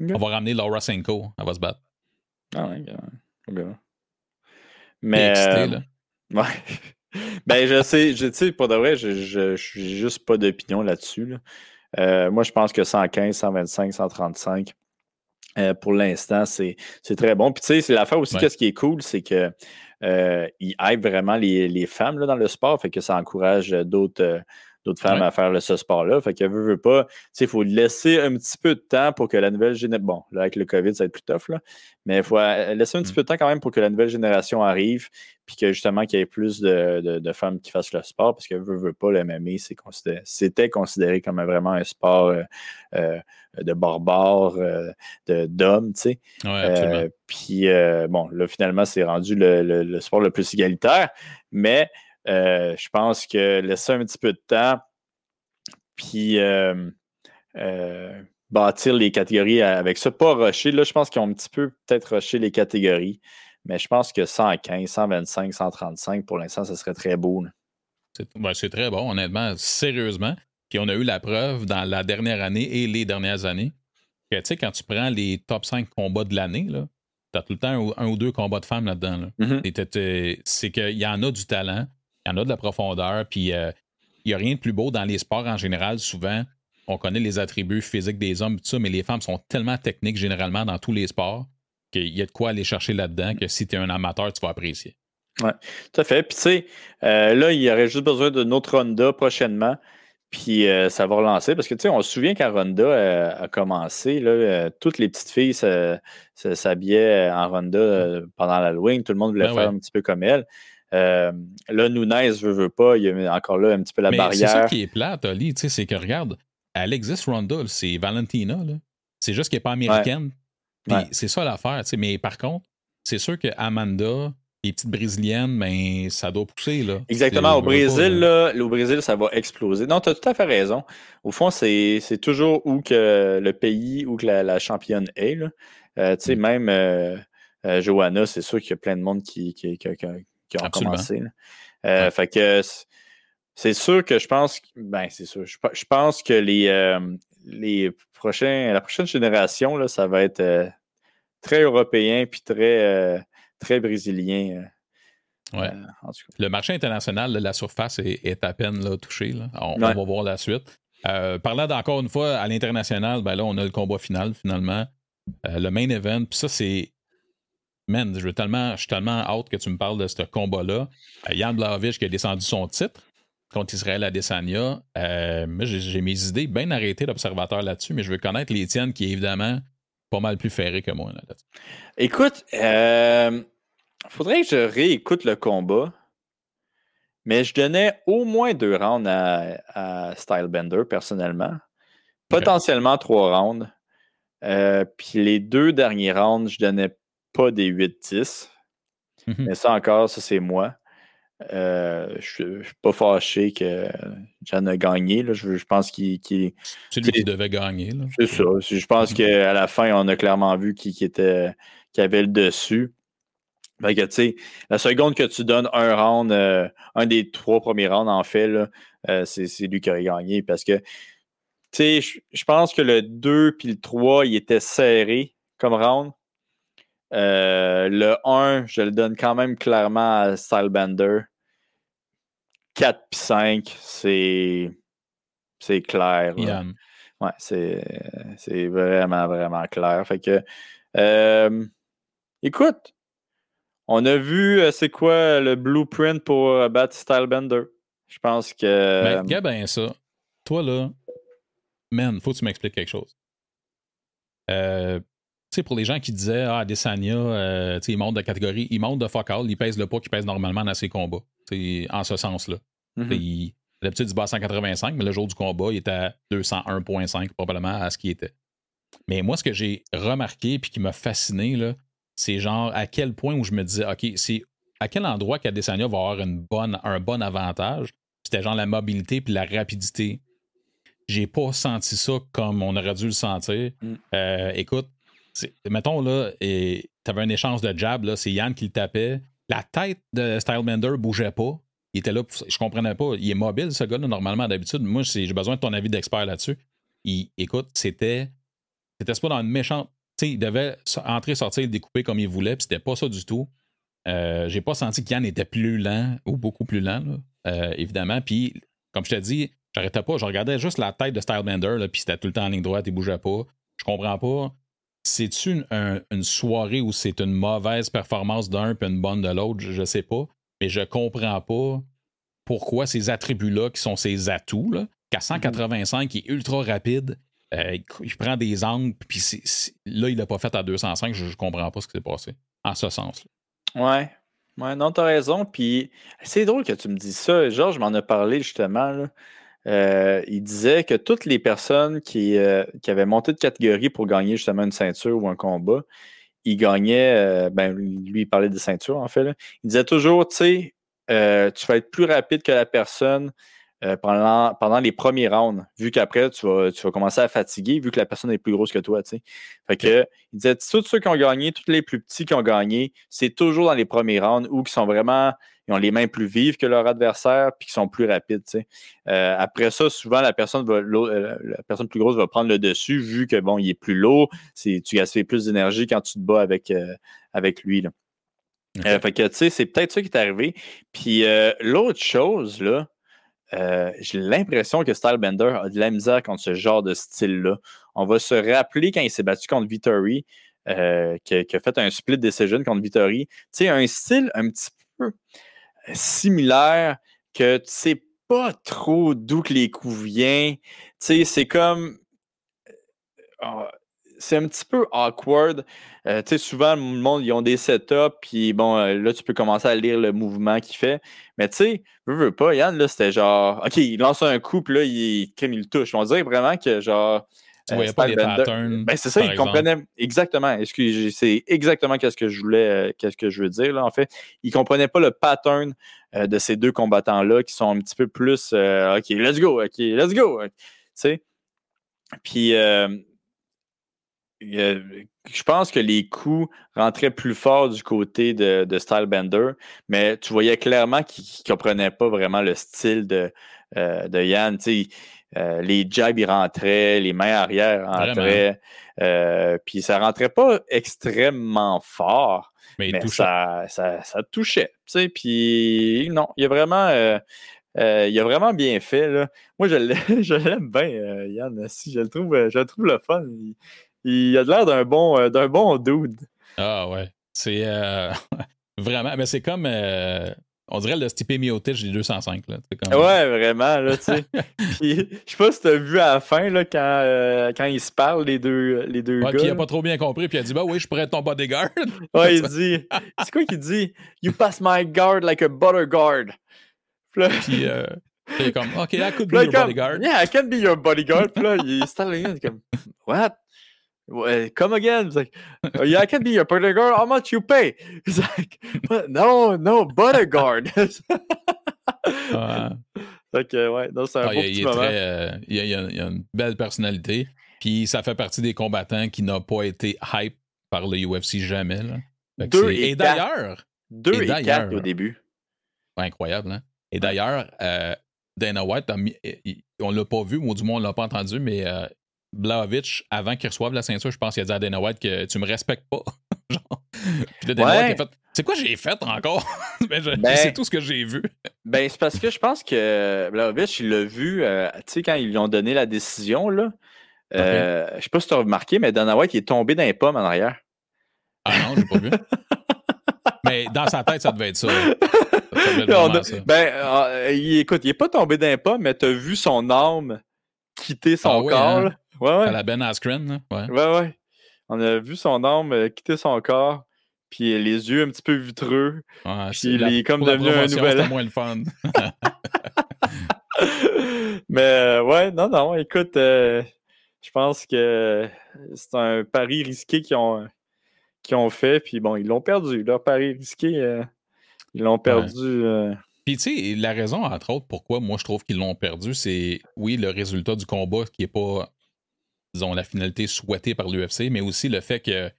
On va ramener Laura Senko. Elle va se battre. Ah ouais. Mais. Excité, là? [LAUGHS] Ouais. ben, je sais, je sais, pour de vrai, je n'ai juste pas d'opinion là-dessus. Euh, moi, je pense que 115, 125, 135, pour l'instant, c'est très bon. Puis, tu sais, c'est l'affaire aussi, qu'est-ce qui est cool, c'est que euh, il vraiment les, les femmes là, dans le sport, fait que ça encourage d'autres d'autres femmes à faire ce sport-là. Fait que veut, veut pas. Il faut laisser un petit peu de temps pour que la nouvelle génération. Bon, là, avec le COVID, ça va être plus tough, là. Mais il faut euh, laisser un petit mmh. peu de temps quand même pour que la nouvelle génération arrive. Puis que justement, qu'il y ait plus de, femmes qui fassent le sport. Parce que veut, veut pas, le MMA, c'était considéré comme vraiment un sport euh, euh, de barbare, d'hommes, tu sais. puis bon, là, finalement, c'est rendu le, le, sport le plus égalitaire. Mais euh, je pense que laisser un petit peu de temps, puis euh, euh, bâtir les catégories avec ça, pas rusher. Là, je pense qu'ils ont un petit peu peut-être rushé les catégories, mais je pense que 115, 125, 135, pour l'instant, ce serait très beau. C'est très bon, honnêtement, sérieusement. Puis on a eu la preuve dans la dernière année et les dernières années que, tu sais, quand tu prends les top 5 combats de l'année, tu as tout le temps un, ou deux combats de femmes là-dedans. Mm-hmm. C'est qu'il y en a du talent il y en a de la profondeur, puis euh, il n'y a rien de plus beau dans les sports en général. Souvent, on connaît les attributs physiques des hommes, tout ça, mais les femmes sont tellement techniques généralement dans tous les sports qu'il y a de quoi aller chercher là-dedans que si tu es un amateur, tu vas apprécier. Oui, tout à fait. Puis tu sais, euh, là, il y aurait juste besoin d'une autre Ronda prochainement. Puis euh, ça va relancer parce que tu sais, on se souvient quand Ronda a commencé, là, toutes les petites filles s'habillaient en Ronda pendant l'Halloween. Tout le monde voulait ben faire un petit peu comme elle. Euh, là, Nunez veut, veut pas. Il y a encore là un petit peu la barrière. C'est ça qui est plate, Ali. C'est que regarde, elle existe Ronda, c'est Valentina. C'est juste qu'elle n'est pas américaine. C'est ça l'affaire. Mais par contre, c'est sûr que Amanda, les petites brésiliennes, ben, ça doit pousser. Là. Au Brésil, là, au Brésil, ça va exploser. Non, tu as tout à fait raison. Au fond, c'est toujours où que le pays où que la, championne est. Là. Euh, mm. Même euh, Johanna, c'est sûr qu'il y a plein de monde qui, qui, qui, qui ont commencé. Euh, fait que c'est sûr que je pense ben c'est sûr. Je, pense que les, euh, les prochains, la prochaine génération, là, ça va être euh, très européen puis très, très brésilien. Le marché international, la surface est, à peine là, touchée. On, va voir la suite. parlant d'encore une fois à l'international, ben là, on a le combat final, finalement. le main event. Puis ça, c'est. Man, je, veux tellement, je suis tellement hâte que tu me parles de ce combat-là. Yann Blavich qui a descendu son titre contre Israël Adesanya. Euh, moi, j'ai mes idées bien arrêtées d'observateur là-dessus, mais je veux connaître les tiennes qui est évidemment pas mal plus ferré que moi. Là, Écoute, euh, faudrait que je réécoute le combat. Mais je donnais au moins deux rounds à, Stylebender, personnellement. Potentiellement trois rounds. Euh, puis les deux derniers rounds, je donnais pas des 8-10. Mhm. Mais ça encore, ça c'est moi. Euh, je ne suis pas fâché que Jan a gagné. Là. Je, pense qu'il. c'est lui qui devait gagner. C'est ça. Je pense mhm. qu'à la fin, on a clairement vu qui, était, qui avait le dessus. que, la seconde que tu donnes un round, euh, un des trois premiers rounds, en fait, euh, c'est, lui qui aurait gagné. Parce que je, je pense que le 2 puis le 3, il était serré comme round. Le 1, je le donne quand même clairement à Stylebender. 4 puis 5, c'est, c'est clair. Ouais, c'est, vraiment, vraiment clair. Fait que, euh, écoute, on a vu, euh, c'est quoi le blueprint pour euh, battre Stylebender. Je pense que. Ben, ben ça. Toi, là, man, faut que tu m'expliques quelque chose. tu sais, pour les gens qui disaient, ah, Desania, euh, il monte de catégorie, il monte de fuck all, il pèse le poids qu'il pèse normalement dans ses combats en ce sens-là. Mm-hmm. D'habitude, il se bat à 185, mais le jour du combat, il était à 201,5 probablement à ce qu'il était. Mais moi, ce que j'ai remarqué et qui m'a fasciné, c'est genre à quel point où je me disais, OK, c'est à quel endroit qu'Adesanya va avoir une bonne, un bon avantage? C'était genre la mobilité puis la rapidité. J'ai pas senti ça comme on aurait dû le sentir. Mm. Euh, écoute, mettons là, tu avais un échange de jab, c'est Yann qui le tapait. La tête de Stylebender bougeait pas il était là, je comprenais pas. Il est mobile, ce gars-là, normalement, d'habitude. Moi, j'ai besoin de ton avis d'expert là-dessus. Il, écoute, c'était. C'était pas dans une méchante. Tu sais, il devait entrer, sortir, découper comme il voulait, puis c'était pas ça du tout. Euh, j'ai pas senti qu'Yann était plus lent ou beaucoup plus lent, euh, évidemment. Puis, comme je t'ai dit, j'arrêtais pas. Je regardais juste la tête de Stylebender, puis c'était tout le temps en ligne droite, il bougeait pas. Je comprends pas. C'est-tu une, soirée où c'est une mauvaise performance d'un puis une bonne de l'autre? Je, je sais pas mais je comprends pas pourquoi ces attributs-là, qui sont ses atouts, là, qu'à 185, mm-hmm. il est ultra rapide, euh, il, prend des angles, puis là, il l'a pas fait à 205, je, ne comprends pas ce qui s'est passé, en ce sens. -là. Ouais. Ouais, non, as raison. Puis c'est drôle que tu me dises ça. Georges m'en a parlé justement. Euh, il disait que toutes les personnes qui, euh, qui, avaient monté de catégorie pour gagner justement une ceinture ou un combat, il gagnait, euh, ben, lui, il parlait de ceinture, en fait. Il disait toujours, tu sais, euh, tu vas être plus rapide que la personne euh, pendant, pendant les premiers rounds, vu qu'après, tu vas, tu vas commencer à fatiguer, vu que la personne est plus grosse que toi, tu sais. Fait que, il disait, tous ceux qui ont gagné, tous les plus petits qui ont gagné, c'est toujours dans les premiers rounds ou qui sont vraiment ils ont les mains plus vives que leur adversaire, puis qui sont plus rapides. Euh, après ça, souvent, la personne, va, euh, la personne plus grosse va prendre le dessus, vu que bon, il est plus lourd, tu gaspilles plus d'énergie quand tu te bats avec, euh, avec lui. Là. fait que, tu sais, c'est peut-être ça qui est arrivé. Puis l'autre chose, là, j'ai l'impression que Stylebender a de la misère contre ce genre de style-là. On va se rappeler quand il s'est battu contre Vittori, qui, a fait un split decision contre Vittori. Tu sais, un style un petit peu similaire que tu sais pas trop d'où les coups viennent. Tu sais, c'est comme. Ah, c'est un petit peu awkward. Euh, tu sais, souvent, le monde, ils ont des setups, puis bon, euh, là, tu peux commencer à lire le mouvement qu'il fait. Mais tu sais, veux, veux pas, Yann, là, c'était genre, OK, il lance un coup, puis là, il, il le touche. On dirait vraiment que, genre, tu euh, voyais pas les patterns. Ben, c'est ça, il comprenait exactement. Excusez, c'est exactement ce que je voulais, euh, qu'est-ce que je veux dire là. En fait, il comprenait pas le pattern euh, de ces deux combattants là qui sont un petit peu plus, ok, let's go, ok, let's go, tu sais. Puis je pense que les coups rentraient plus fort du côté de, de Stylebender, mais tu voyais clairement qu'il ne comprenait pas vraiment le style de, de Yann. euh, les jabs, ils rentraient, les mains arrière rentraient. Euh, puis ça rentrait pas extrêmement fort, mais, ça, ça, touchait. Puis non, il y a vraiment. Euh, Euh, il a vraiment bien fait. Là. Moi, [LAUGHS] je l'aime bien, euh, Yann. Si, je, le trouve, je le trouve le fun. Il, a l'air d'un bon, d'un bon dude. Ah ouais. C'est [LAUGHS] vraiment. Mais c'est comme. On dirait le Stipe Miotich des 205. Là. Comme... Ouais, vraiment. Là, tu sais. [LAUGHS] je sais pas si tu as vu à la fin là, quand, euh, quand ils se parlent, les deux, les deux ouais, gars. Puis il a pas trop bien compris. Puis il a dit Bah oui, je pourrais être ton bodyguard. [LAUGHS] ouais, il dit C'est quoi qu'il dit? You pass my guard like a butter guard. Puis euh, il est comme Ok, I could be your bodyguard. Yeah, I can be your bodyguard. Puis là, il est comme What? Come again. He's like, oh, yeah, I can be your bodyguard. How much you pay? [LAUGHS] He's like, no, no, bodyguard. Donc, [LAUGHS] ouais, c'est un ah, beau il, petit il, moment. Très, euh, il, a, il, a, une belle personnalité. Puis ça fait partie des combattants qui n'ont pas été hype par le UFC jamais. Là. Deux et, et d'ailleurs. Deux et, quatre au début. Incroyable, hein? Et d'ailleurs, euh, Dana White, on l'a pas vu, ou du moins on l'a pas entendu, mais euh, Blaovic, avant qu'il reçoive la ceinture, je pense qu'il a dit à Dana White que tu me respectes pas. [LAUGHS] Puis là, Dana White a fait C'est quoi j'ai fait encore? [LAUGHS] Ben, ben, C'est tout ce que j'ai vu. ben, c'est parce que je pense que Blaovic, il l'a vu, euh, tu sais, quand ils lui ont donné la décision, là. Euh, Je sais pas si tu as remarqué, mais Dana White, il est tombé dans les pommes en arrière. Ah non, j'ai pas vu. [LAUGHS] mais dans sa tête, ça devait être ça. ça. Ben, euh, écoute, il est pas tombé dans les pommes, mais tu as vu son âme quitter son ah corps. Hein? Ouais, ouais. À la Ben Askren, ouais. Ouais, ouais. On a vu son âme euh, quitter son corps, puis les yeux un petit peu vitreux. Ouais, puis il est comme devenu un nouvel. C'était moins le fun. [LAUGHS] Mais euh, ouais, non, non, écoute, euh, je pense que c'est un pari risqué qu'ils ont, ont fait, puis bon, ils l'ont perdu. Leur pari risqué, ils l'ont perdu. Puis, tu sais, la raison, entre autres, pourquoi moi je trouve qu'ils l'ont perdu, c'est, oui, le résultat du combat qui n'est pas disons, la finalité souhaitée par l'UFC, mais aussi le fait que, tu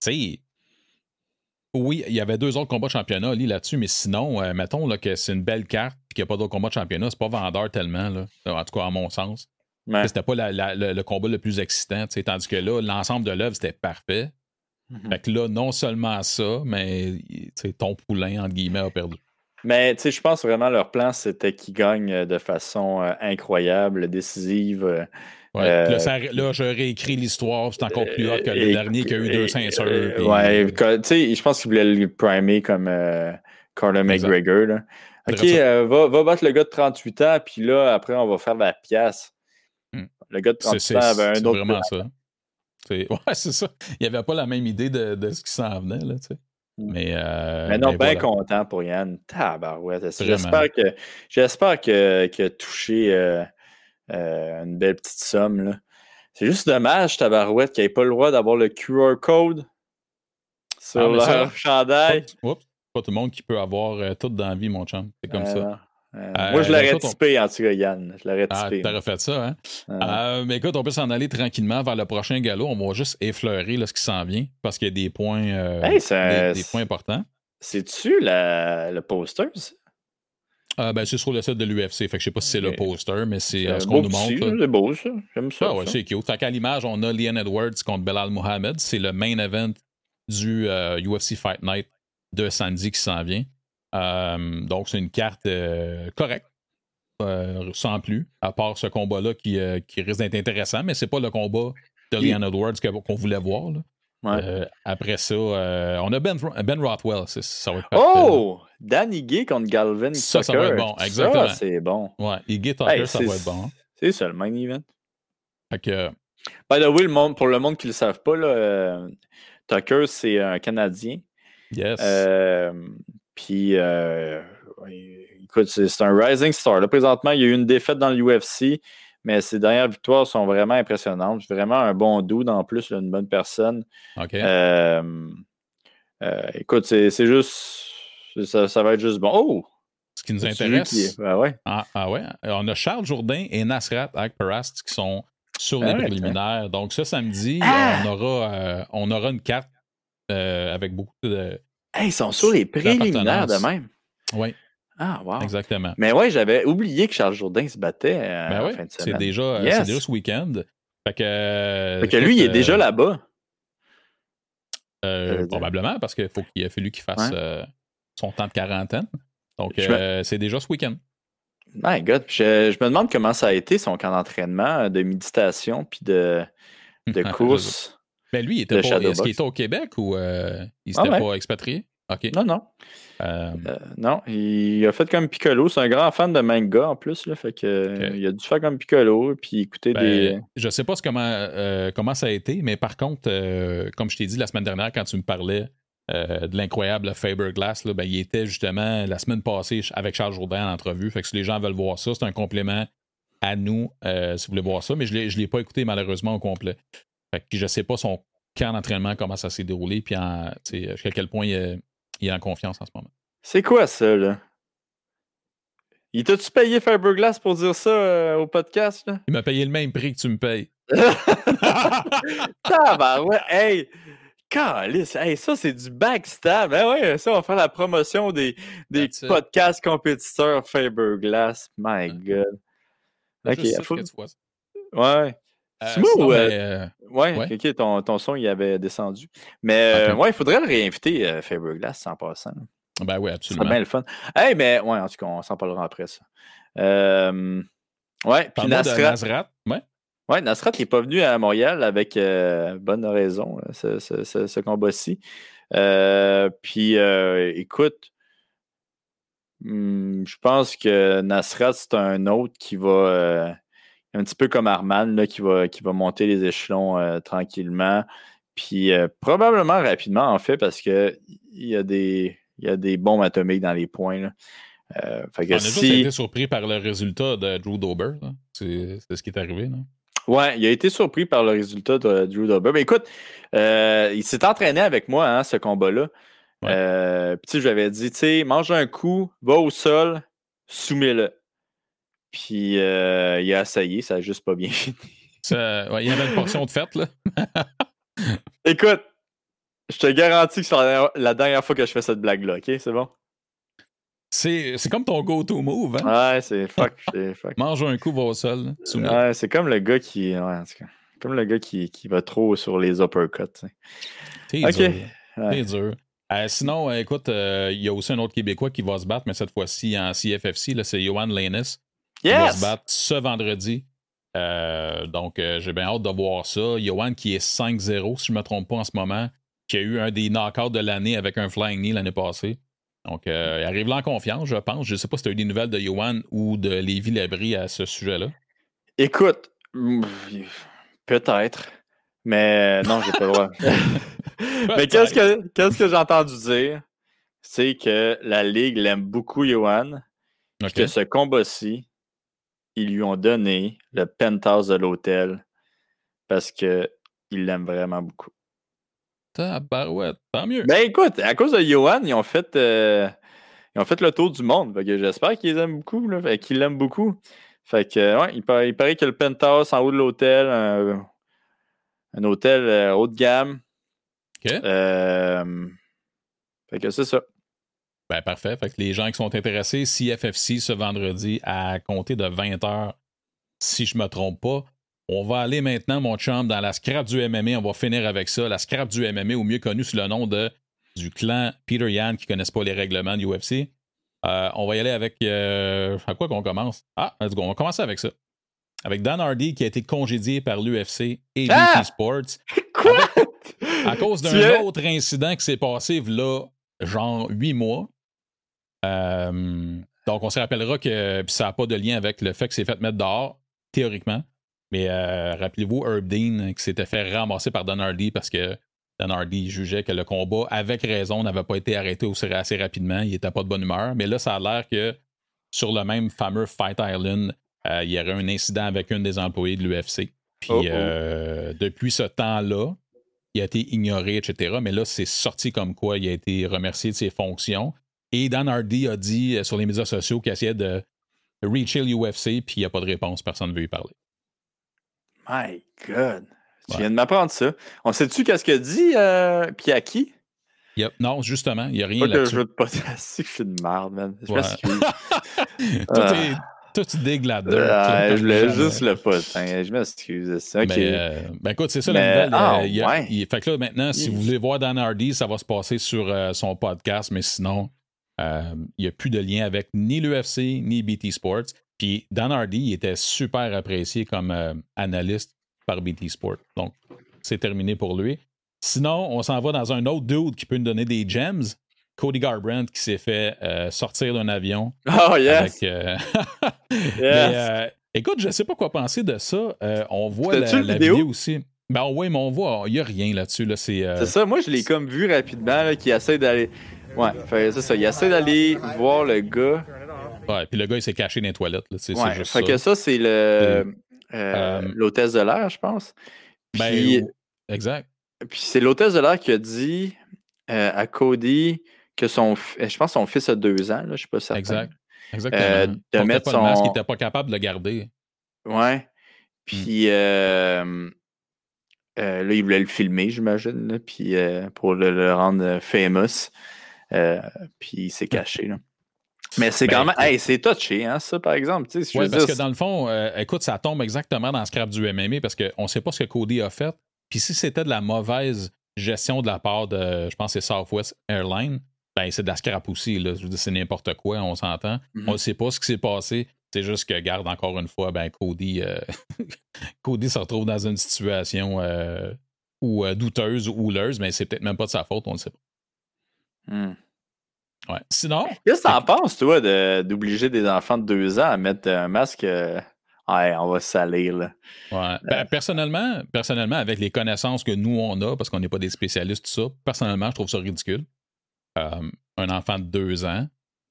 sais, oui, il y avait deux autres combats de championnat là-dessus, mais sinon, euh, mettons là, que c'est une belle carte et qu'il n'y a pas d'autres combats de championnat, c'est pas vendeur tellement, là, en tout cas à mon sens. C'était pas le, combat le plus excitant, tandis que là, l'ensemble de l'œuvre, c'était parfait. Mm-hmm. Fait que là, non seulement ça, mais ton poulain, entre guillemets, a perdu. Mais tu sais, je pense vraiment leur plan, c'était qu'ils gagnent de façon euh, incroyable, décisive. Euh, euh, là, je réécris l'histoire, c'est encore plus hot que le dernier qui a eu deux ceintures. Ouais, tu sais, je pense qu'il voulait le primer comme euh, Carter McGregor. Là. Ok, euh, va, va, battre le gars de 38 ans, puis là, après, on va faire la pièce. Hmm. Le gars de 38 ans avait un autre. C'est vraiment [LAUGHS] ça. Ouais, c'est ça. Il n'y avait pas la même idée de, de ce qui s'en venait. Là, tu sais. Hmm. Mais, euh, mais non, bien content pour Yann. Tabarouette. J'espère que j'espère que, que touché euh, euh, une belle petite somme. C'est juste dommage, Tabarouette, qu'il n'ait pas le droit d'avoir le QR code sur ah, leur chandail. Oups, pas tout le monde qui peut avoir euh, tout dans la vie, mon chum. C'est comme ça. Euh, moi, je l'aurais typé, en tout cas, Yann. Je l'aurais ah, typé. T'aurais fait ça, hein? mais écoute, on peut s'en aller tranquillement vers le prochain galop. On va juste effleurer là, ce qui s'en vient parce qu'il y a des points, des, points importants. C'est-tu le poster, ça? Euh, ben, c'est sur le site de l'UFC. Fait que je sais pas si c'est le poster, mais c'est euh, ce qu'on nous montre. C'est beau, ça. J'aime ça. Ah ouais, c'est cute. Fait qu'à l'image, on a Leon Edwards contre Belal Mohamed. C'est le main event du UFC euh, Fight Night de samedi qui s'en vient. donc, c'est une carte correcte. sans plus, à part ce combat-là qui, qui risque d'être intéressant, mais c'est pas le combat de Leon Edwards qu'on voulait voir. Là. Euh, après ça, euh, on a Ben, ben Rothwell. Ça va être Oh! Danny Gay contre Galvin Ça, ça va être bon. Exactement. Ça, c'est bon. Ouais, Iggy Tucker, ça va être bon. C'est ça, le main event. Fait que... By the way, le monde, pour le monde qui ne le savent pas, là, euh, Tucker, c'est un Canadien. Yes. Puis, écoute, c'est un rising star. Là, présentement, il y a eu une défaite dans l'UFC. Mais ses dernières victoires sont vraiment impressionnantes. Vraiment un bon dude en plus, une bonne personne. Euh, euh, écoute, c'est juste. Ça, va être juste bon. Oh! Ce qui nous intéresse. Ah, ouais. Ah, ah, ouais. On a Charles Jourdain et Nasrat Akparast qui sont sur les préliminaires. Donc, ce samedi, ah! on, aura, euh, on aura une carte avec beaucoup de. ils sont sur les préliminaires de même. Oui. Ah, wow. Exactement. Mais ouais, j'avais oublié que Charles Jourdain se battait euh, ben fin de semaine. C'est déjà, euh, yes. déjà, ce week-end. Fait que, euh, fait que lui, il est déjà là-bas. probablement, parce qu'il faut qu'il a fallu qu'il fasse son temps de quarantaine. Donc, c'est déjà ce week-end. My God, je, je me demande comment ça a été son camp d'entraînement de méditation puis de, de [LAUGHS] course. Ben lui, il était pas, est-ce qu'il était au Québec ou euh, il Ah s'était ouais. pas expatrié? OK. Non, non. Euh, Euh, non, il a fait comme Piccolo. C'est un grand fan de manga en plus. Là, fait que, Il a dû faire comme Piccolo puis écouter ben, des. Je sais pas ce comment, euh, comment ça a été, mais par contre, comme je t'ai dit la semaine dernière, quand tu me parlais de l'incroyable Faber Glass, là, ben, il était justement la semaine passée avec Charles Jourdain en entrevue. Fait que si les gens veulent voir ça, c'est un complément à nous si vous voulez voir ça, mais je ne l'ai pas écouté malheureusement au complet. Fait que je sais pas son camp d'entraînement, comment ça s'est déroulé, puis jusqu'à quel point il il est en confiance en ce moment. C'est quoi ça, là? Il t'a-tu payé Fiberglass pour dire ça euh, au podcast, là? Il m'a payé le même prix que tu me payes. [LAUGHS] [LAUGHS] Tabarouette, hey! Calice, hey, ça c'est du backstab. Ben ouais, ça, on va faire la promotion des, des podcasts compétiteurs Fiberglass. My God. Ok, Juste ça faut- que tu vois ça. ouais. Euh, Simon, euh, euh, Ouais, Ouais. ok, ton, ton son il avait descendu. Mais euh, ouais, il faudrait le réinviter, euh, Fiberglass, en passant. ben oui, Ça serait absolument. bien le fun. Hey, mais ouais, en tout cas, on s'en parlera après ça. Euh, ouais, puis Nasrat. Nasrat. Ouais. Ouais, Nasrat n'est pas venu à Montréal avec euh, bonne raison, là, ce, ce- ce- ce combat-ci. Euh, puis, euh, écoute, hmm, je pense que Nasrat, c'est un autre qui va, euh, un petit peu comme Arman, là, qui, va, qui va monter les échelons euh, tranquillement. Puis, euh, probablement rapidement, en fait, parce qu'il y, a des- y a des bombes atomiques dans les points. là. Euh, fait que On a tous été surpris par le résultat de Drew Dober. C'est ce qui est arrivé. Là. Ouais, il a été surpris par le résultat de Drew Dober. Mais écoute, euh, il s'est entraîné avec moi, hein, ce combat-là. Ouais. Puis tu sais, je lui avais dit, tu sais, mange un coup, va au sol, soumets-le. Puis euh, il a essayé, ça a juste pas bien [LAUGHS] fini. Ça- ouais, il y avait une portion de fête. Là. [LAUGHS] Écoute, je te garantis que c'est la dernière, la dernière fois que je fais cette blague-là, OK? C'est bon? C'est c'est comme ton go-to move. Hein? Ouais, c'est fuck, c'est fuck. [LAUGHS] Mange un coup, va au sol. là. Ouais, c'est comme le gars qui. Ouais, en tout cas, comme le gars qui, qui va trop sur les uppercuts. T'es Ok. dur. Ouais. Dur. Euh, sinon, euh, écoute, euh, il y a aussi un autre Québécois qui va se battre, mais cette fois-ci en CFFC. là, C'est Johan Qui va se Yes! battre ce vendredi. Euh, donc, euh, j'ai bien hâte de voir ça. Johan qui est 5-0, si je ne me trompe pas en ce moment, qui a eu un des knockouts de l'année avec un flying knee l'année passée. Donc, euh, il arrive là en confiance, je pense. Je ne sais pas si tu as eu des nouvelles de Johan ou de Lévi Labrie à ce sujet-là. Écoute, mm, peut-être, mais non, j'ai pas le droit. [LAUGHS] [LAUGHS] mais qu'est-ce que, qu'est-ce que j'ai entendu dire? C'est que la Ligue l'aime beaucoup, Johan, Ok. que ce combat-ci, ils lui ont donné le penthouse de l'hôtel parce qu'il l'aime vraiment beaucoup. Tabarouette, tant mieux. Ben écoute, à cause de Johan, ils ont fait, euh, ils ont fait le tour du monde. Fait que j'espère qu'ils aiment beaucoup, là, fait qu'ils l'aiment beaucoup. Fait que, ouais, il paraît, il paraît que le penthouse en haut de l'hôtel, un, un hôtel euh, haut de gamme. OK. Euh, fait que c'est ça. Ben, parfait. Fait que les gens qui sont intéressés, CFFC ce vendredi à compter de 20h, si je me trompe pas. On va aller maintenant, mon chum, dans la scrap du MMA. On va finir avec ça. La scrap du MMA, ou mieux connu sous le nom de du clan Peter Yan qui ne connaissent pas les règlements de UFC. Euh, on va y aller avec. Euh, à quoi qu'on commence? Ah, let's go. On va commencer avec ça. Avec Dan Hardy qui a été congédié par l'UFC et Ah! Sports [LAUGHS] Quoi? à cause d'un autre incident qui s'est passé là, genre huit mois. Euh, donc, on se rappellera que ça n'a pas de lien avec le fait que c'est fait mettre dehors, théoriquement. Mais euh, rappelez-vous Herb Dean qui s'était fait ramasser par Dan Hardy parce que Dan Hardy jugeait que le combat, avec raison, n'avait pas été arrêté aussi assez rapidement. Il n'était pas de bonne humeur. Mais là, ça a l'air que sur le même fameux Fight Island, euh, il y aurait un incident avec une des employés de l'UFC. Puis Oh, oh. euh, depuis ce temps-là, il a été ignoré, etc. Mais là, c'est sorti comme quoi il a été remercié de ses fonctions. Et Dan Hardy a dit euh, sur les médias sociaux qu'il essayait de reacher l'UFC, puis il n'y a pas de réponse. Personne ne veut y parler. My God. Tu Ouais. viens de m'apprendre ça. On sait-tu qu'est-ce que dit euh, puis à qui? Il a- non, justement, il n'y a rien Pas que je là-dessus. veux que je suis de merde, man. Je Ouais. m'excuse. [LAUGHS] Toi, Ah. toi, tu digues la dirt. Euh, là, je voulais juste le potin. Je m'excuse. C'est. Mais, euh, ben écoute, c'est ça Mais- la nouvelle. ah, il y a- ouais. il- fait que là, maintenant, si vous voulez voir Dan Hardy, ça va se passer sur euh, son podcast, mais sinon, il n'y a plus de lien avec ni l'UFC ni BT Sports. Puis Dan Hardy était super apprécié comme analyste par BT Sports. Donc, c'est terminé pour lui. Sinon, on s'en va dans un autre dude qui peut nous donner des gems. Cody Garbrandt qui s'est fait sortir d'un avion. [LAUGHS] Oh, yes! [LAUGHS] yes. écoute, je ne sais pas quoi penser de ça. on voit la, vidéo? aussi. Ben oui, mais on voit, il n'y a rien là-dessus. Là, euh, c'est ça, moi je l'ai comme vu rapidement, qui essaie d'aller. Ouais, c'est ça, il essaie d'aller voir le gars. Ouais, puis le gars il s'est caché dans les toilettes. C'est ouais, juste fait ça. que ça, c'est le euh, euh, l'hôtesse de l'air, je pense. Ben, exact. Puis c'est l'hôtesse de l'air qui a dit à Cody que son je pense son fils a deux ans, là, je sais pas certain. Exact. Exactement. de mettre pas son... masque, il n'était pas capable de le garder. Ouais. Hmm. Puis euh, là, il voulait le filmer, j'imagine, puis euh, pour le, rendre euh, puis il s'est caché. Là. Mais c'est quand ben, même. Hey, c'est touché, hein, ça, par exemple. Oui, parce que dans le fond, écoute, ça tombe exactement dans le scrap du MMA parce qu'on ne sait pas ce que Cody a fait. Puis si c'était de la mauvaise gestion de la part de, je pense, c'est Southwest Airlines, ben c'est de la scrap aussi. Là. Je veux dire, c'est n'importe quoi, on s'entend. Mm-hmm. On ne sait pas ce qui s'est passé. C'est juste que, garde encore une fois, ben Cody, euh, [LAUGHS] Cody se retrouve dans une situation euh, ou euh, douteuse ou houleuse, mais c'est peut-être même pas de sa faute, on ne sait pas. Hmm. Ouais. Sinon? Qu'est-ce que t'en penses, toi, d'obliger des enfants de deux ans à mettre un masque? Ouais, on va salir, là. Ouais. Ben, personnellement, personnellement, avec les connaissances que nous, on a, parce qu'on n'est pas des spécialistes, tout ça, personnellement, je trouve ça ridicule. un enfant de deux ans,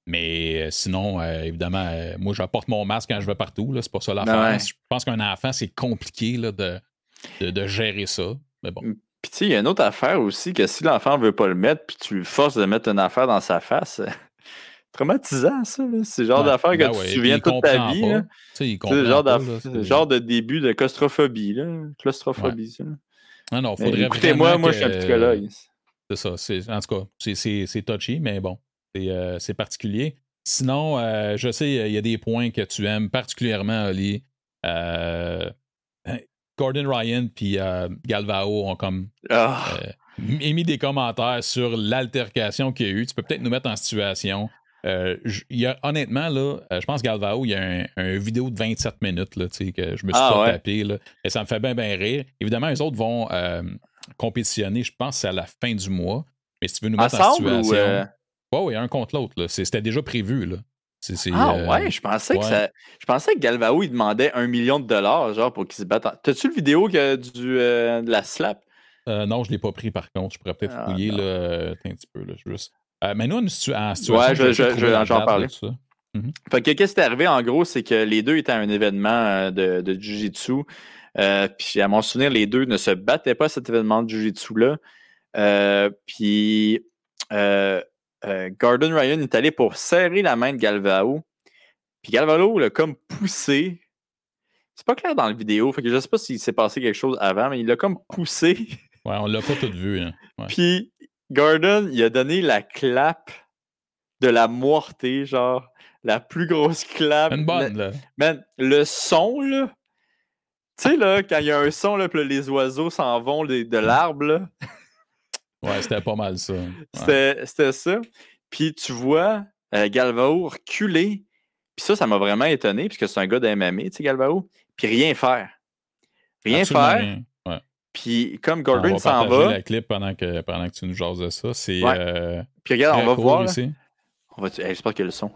mais euh, sinon, euh, évidemment, euh, moi, je porte mon masque quand je vais partout. C'est pas ça l'affaire. Ben je pense qu'un enfant, c'est compliqué là, de, de, gérer ça. Mais bon. Puis, tu sais, il y a une autre affaire aussi que si l'enfant ne veut pas le mettre, puis tu le forces de mettre une affaire dans sa face, [LAUGHS] traumatisant, ça. C'est le genre d'affaire que ben tu te souviens toute ta vie. C'est le genre, de, genre de début de claustrophobie. Là. Claustrophobie, ça. Ah non, faudrait Écoutez-moi, moi, je suis un psychologue. C'est ça. En tout cas, c'est touchy, mais bon. Euh, c'est particulier. Sinon, euh, je sais, il y a des points que tu aimes particulièrement, Ali. Euh, Gordon Ryan puis Galvao ont comme ah. émis des commentaires sur l'altercation qu'il y a eu. Tu peux peut-être nous mettre en situation. y a, honnêtement, là, je pense Galvao, il y a un, vidéo de 27 minutes là, que je me suis ah, pas tapé. Là, et ça me fait bien, bien rire. Évidemment, les autres vont compétitionner, je pense, c'est à la fin du mois. Mais si tu veux nous mettre en situation. Oui, oui, un contre l'autre. C'était déjà prévu. Là. Ah euh, ouais, je pensais que ça. Je pensais que Galvao il demandait un million de dollars genre pour qu'il se batte. T'as-tu le vidéo du, euh, de la slap? Euh, non, je ne l'ai pas pris par contre. Je pourrais peut-être ah, fouiller là, un petit peu. Là, juste. mais nous, en situation. Ouais, je, je, j'en parlais. Mm Fait que qu'est-ce qui est arrivé en gros, c'est que les deux étaient à un événement de, de Jiu-Jitsu. puis à mon souvenir, les deux ne se battaient pas à cet événement de Jiu-Jitsu-là. puis euh, Gordon Ryan est allé pour serrer la main de Galvao. Puis Galvao l'a comme poussé. C'est pas clair dans la vidéo, fait que je sais pas s'il s'est passé quelque chose avant, mais il l'a comme poussé. Ouais, on l'a pas tout vu. Hein. Puis Gordon, il a donné la clap de la moitié, genre la plus grosse clap. Une bonne, là. Man, le son, là. Tu sais, là, quand il y a un son, là, puis les oiseaux s'en vont de l'arbre, là. Ouais, c'était pas mal ça. C'était ça. Puis tu vois euh, Galvao reculer. Puis ça, ça m'a vraiment étonné, puisque c'est un gars de MMA, tu sais, Galvao. Puis rien faire. Rien faire. Puis comme Gordon s'en va. la clip pendant que, pendant que tu nous jases de ça. C'est. Euh, Puis regarde, on va voir. Ici. On va... J'espère qu'il y a le son.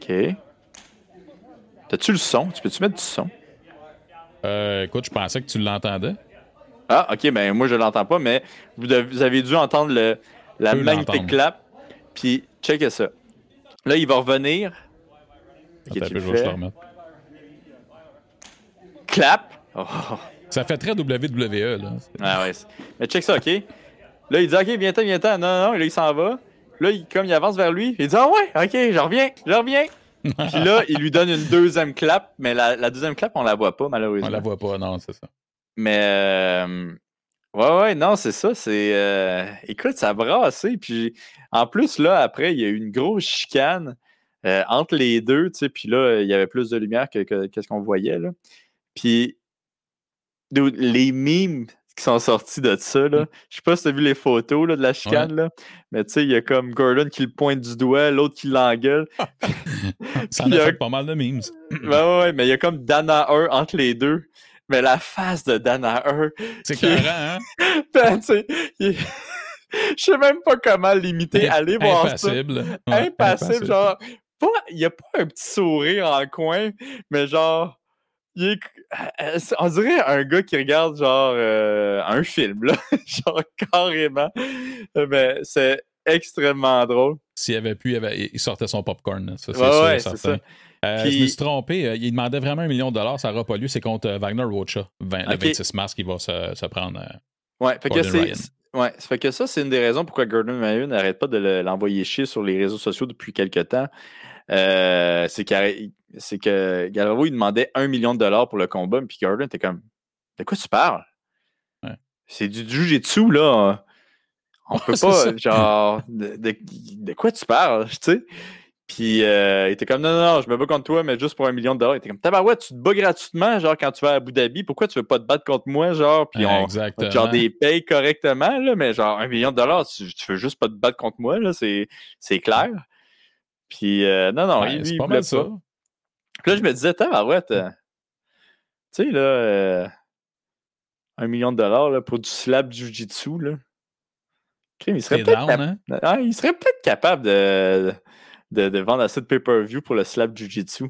OK. T'as-tu le son? Tu peux-tu mettre du son? Euh, écoute, je pensais que tu l'entendais. Ah, ok, ben moi je l'entends pas, mais vous, avez dû entendre le, la magnifique clap. Puis, check ça. Là, il va revenir. Okay, tu je Clap. Oh. Ça fait très WWE, là. Ah ouais. Mais check ça, ok? Là, il dit, ok, viens-t'en, viens-t'en. Non, non, non. là, il s'en va. Là, il, comme il avance vers lui, il dit, ah ouais, ok, je reviens, je reviens. [LAUGHS] Puis là, il lui donne une deuxième clap, mais la, la, deuxième clap, on la voit pas, malheureusement. On la voit pas, non, c'est ça. Mais euh, ouais, ouais, non, c'est ça. C'est euh, écoute, ça a brassé. Puis en plus, là, après, il y a eu une grosse chicane euh, entre les deux, tu sais, puis là, il y avait plus de lumière que, ce qu'on voyait. Là. Puis les mimes, qui sont sortis de ça. Là. Je sais pas si tu as vu les photos là, de la chicane, là, mais tu sais, il y a comme Gordon qui le pointe du doigt, l'autre qui l'engueule. [LAUGHS] ça en a, fait pas mal de memes. ouais, ouais, mais il y a comme Dana 1 entre les deux. Mais la face de Dana 1. C'est clair, hein? [LAUGHS] ben, tu sais, [LAUGHS] je sais même pas comment l'imiter. Allez voir impassible. ça. impassible. genre, il n'y a pas un petit sourire en coin, mais genre, il est, on dirait un gars qui regarde genre euh, un film, là. [LAUGHS] genre carrément. Mais c'est extrêmement drôle. S'il avait pu, il, sortait son popcorn. Ça, c'est ouais, sûr, ça. Euh, je me suis trompé. Il demandait vraiment un million de dollars. Ça n'aura pas lieu. C'est contre Wagner Rocha, le 26 mars, qui va se, se prendre. ouais, fait que c'est. Ouais, ça fait que ça, c'est une des raisons pourquoi Gordon Mayo n'arrête pas de l'envoyer chier sur les réseaux sociaux depuis quelques temps. Euh, c'est que Galvao, il demandait un million de dollars pour le combat, puis Gordon était comme De quoi tu parles? C'est du jujitsu, là. On peut [LAUGHS] pas, genre, de, quoi tu parles, tu sais? Puis euh, il était comme non, non, non, je me bats contre toi, mais juste pour un million de dollars. Il était comme tabarouette, tu te bats gratuitement, genre quand tu vas à Abu Dhabi, pourquoi tu veux pas te battre contre moi, genre, puis on, genre des payes correctement, là, mais genre un million de dollars, tu, veux juste pas te battre contre moi, là, c'est, c'est clair. Puis euh, non, non, il, lui, pas voulait ça. Puis là, je me disais, tabarouette, euh, tu sais, là, un million de dollars là, pour du slab jiu-jitsu, là. il serait peut-être hein? ah, il serait peut-être capable de de, vendre assez de pay-per-view pour le slap jujitsu.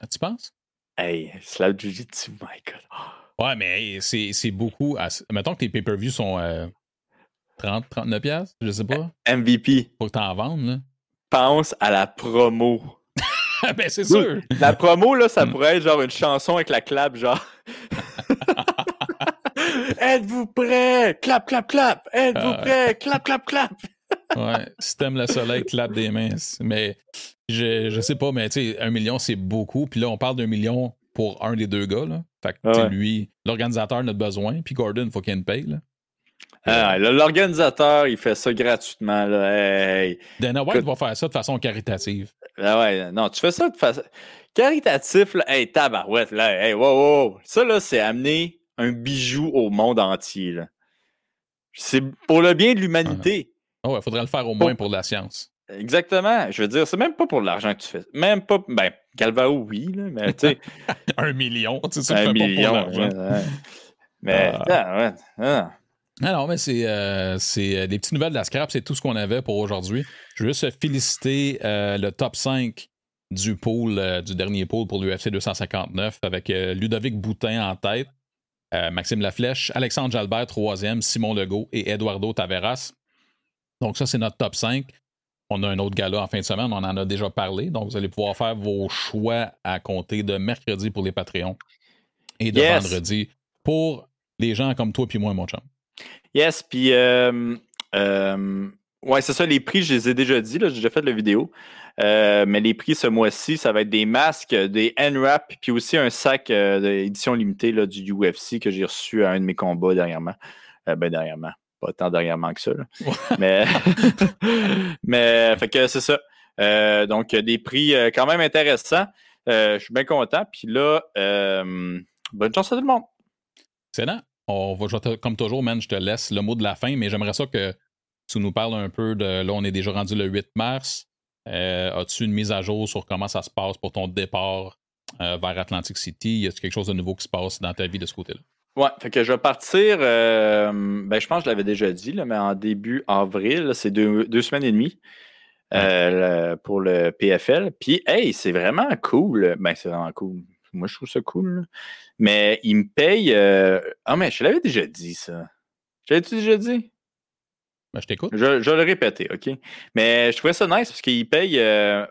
Ah, tu penses? Hey, slap jujitsu, my god. Ouais, mais c'est beaucoup. Mettons que tes pay-per-views sont 30, euh, 39 pièces, je sais pas. MVP. Faut que t'en vendes, là. Pense à la promo. [LAUGHS] ben, c'est sûr. La promo, là, ça hmm. pourrait être genre une chanson avec la clap, genre. [LAUGHS] [LAUGHS] Êtes-vous prêts? Clap, clap, clap. Êtes-vous ah. prêts? Clap, clap, clap ouais, si t'aimes le soleil, clap des mains. Mais je, je sais pas, mais tu sais, un million, c'est beaucoup. Puis là, on parle d'un million pour un des deux gars. Là. Fait que, ah lui, l'organisateur n'a besoin. Puis Gordon, il faut qu'il ait une paye. Là. Ah, l'organisateur, il fait ça gratuitement. Là. Dana White va faire ça de façon caritative. Ah ouais, non, tu fais ça de façon caritatif. Là. Hey, tabarouette, là. Hey, wow, wow. Ça, là, c'est amener un bijou au monde entier. C'est pour le bien de l'humanité. Oh, il faudrait le faire au moins pour la science. Exactement. Je veux dire, c'est même pas pour l'argent que tu fais. Même pas. Ben, Galvao, oui, là, mais tu sais. [LAUGHS] un million, tu sais, un million, pas pour l'argent. Mais, ah. Ah, ouais, ah. non, mais c'est euh, euh, des petites nouvelles de la scrap, c'est tout ce qu'on avait pour aujourd'hui. Je veux juste féliciter euh, le top 5 du pool, du dernier pool pour l'UFC 259 avec Ludovic Boutin en tête, Maxime Laflèche, Alexandre Jalbert troisième, Simon Legault et Eduardo Taveras. Donc, ça, c'est notre top 5. On a un autre gala en fin de semaine, on en a déjà parlé. Donc, vous allez pouvoir faire vos choix à compter de mercredi pour les Patreons et de vendredi pour les gens comme toi puis moi, mon chum. Yes, puis euh, euh, ouais, c'est ça, les prix, je les ai déjà dit, j'ai déjà fait la vidéo. Euh, mais les prix ce mois-ci, ça va être des masques, des N-Wrap, puis aussi un sac d'édition limitée là, du UFC que j'ai reçu à un de mes combats dernièrement. ben, dernièrement pas tant dernièrement que ça. [LAUGHS] mais, [LAUGHS] mais fait que c'est ça. Euh, donc, des prix euh, quand même intéressants. Euh, je suis bien content. Puis là, bonne chance à tout le monde. Excellent. On va, comme toujours, man, je te laisse le mot de la fin, mais j'aimerais ça que tu nous parles un peu de. Là, on est déjà rendu le 8 mars. As-tu une mise à jour sur comment ça se passe pour ton départ vers Atlantic City? Y a quelque chose de nouveau qui se passe dans ta vie de ce côté-là? Ouais, fait que je vais partir, euh, ben, je pense que je l'avais déjà dit, là, mais en début avril, c'est deux, semaines et demie euh, pour le PFL. Puis, hey, c'est vraiment cool. Ben, c'est vraiment cool. Moi, je trouve ça cool. Mais il me paye. Euh, ah, mais je l'avais déjà dit, ça. J'avais-tu déjà dit? Ben, je t'écoute. Je, vais le répéter, OK? Mais je trouvais ça nice parce qu'il paye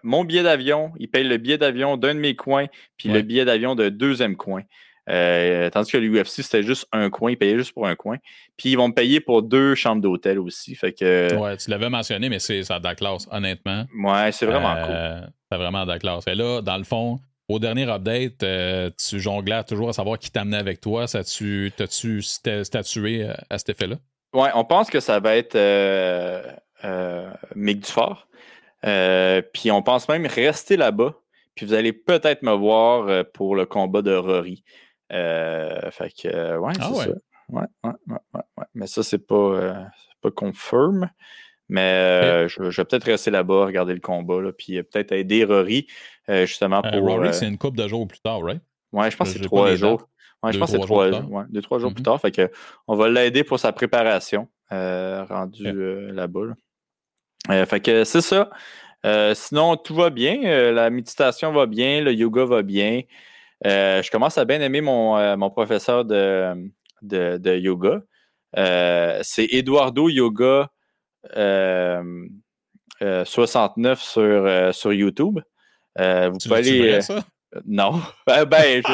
mon billet d'avion, il paye le billet d'avion d'un de mes coins, puis le billet d'avion de deuxième coin. Euh, tandis que l'UFC, c'était juste un coin, ils payaient juste pour un coin. Puis ils vont me payer pour deux chambres d'hôtel aussi. Fait que, ouais, tu l'avais mentionné, mais c'est ça de la classe, honnêtement. Ouais, c'est vraiment cool. Euh, c'est vraiment de la classe. Et là, dans le fond, au dernier update, euh, tu jonglais toujours à savoir qui t'amenait avec toi. T'as-tu statué à cet effet-là? Ouais, on pense que ça va être Mick Dufort. puis on pense même rester là-bas. Puis vous allez peut-être me voir pour le combat de Rory. Euh, fait que, ouais, ah c'est ça. ouais, ouais, ouais, Mais ça, c'est pas, euh, pas confirm. Mais je, vais peut-être rester là-bas, regarder le combat, là, puis peut-être aider Rory, justement pour. Rory, c'est une coupe de jours plus tard, right? Ouais, je pense que c'est trois jours. Ouais, je pense que c'est trois jours. Ouais, deux, trois jours plus mm-hmm. tard. Fait que on va l'aider pour sa préparation rendu là-bas. fait que c'est ça. sinon, tout va bien. la méditation va bien, le yoga va bien. Euh, je commence à bien aimer mon, euh, professeur de, de, yoga. Euh, c'est Eduardo Yoga 69 sur, sur YouTube. vous pouvez aller. non. [LAUGHS] ben, ben [LAUGHS] je,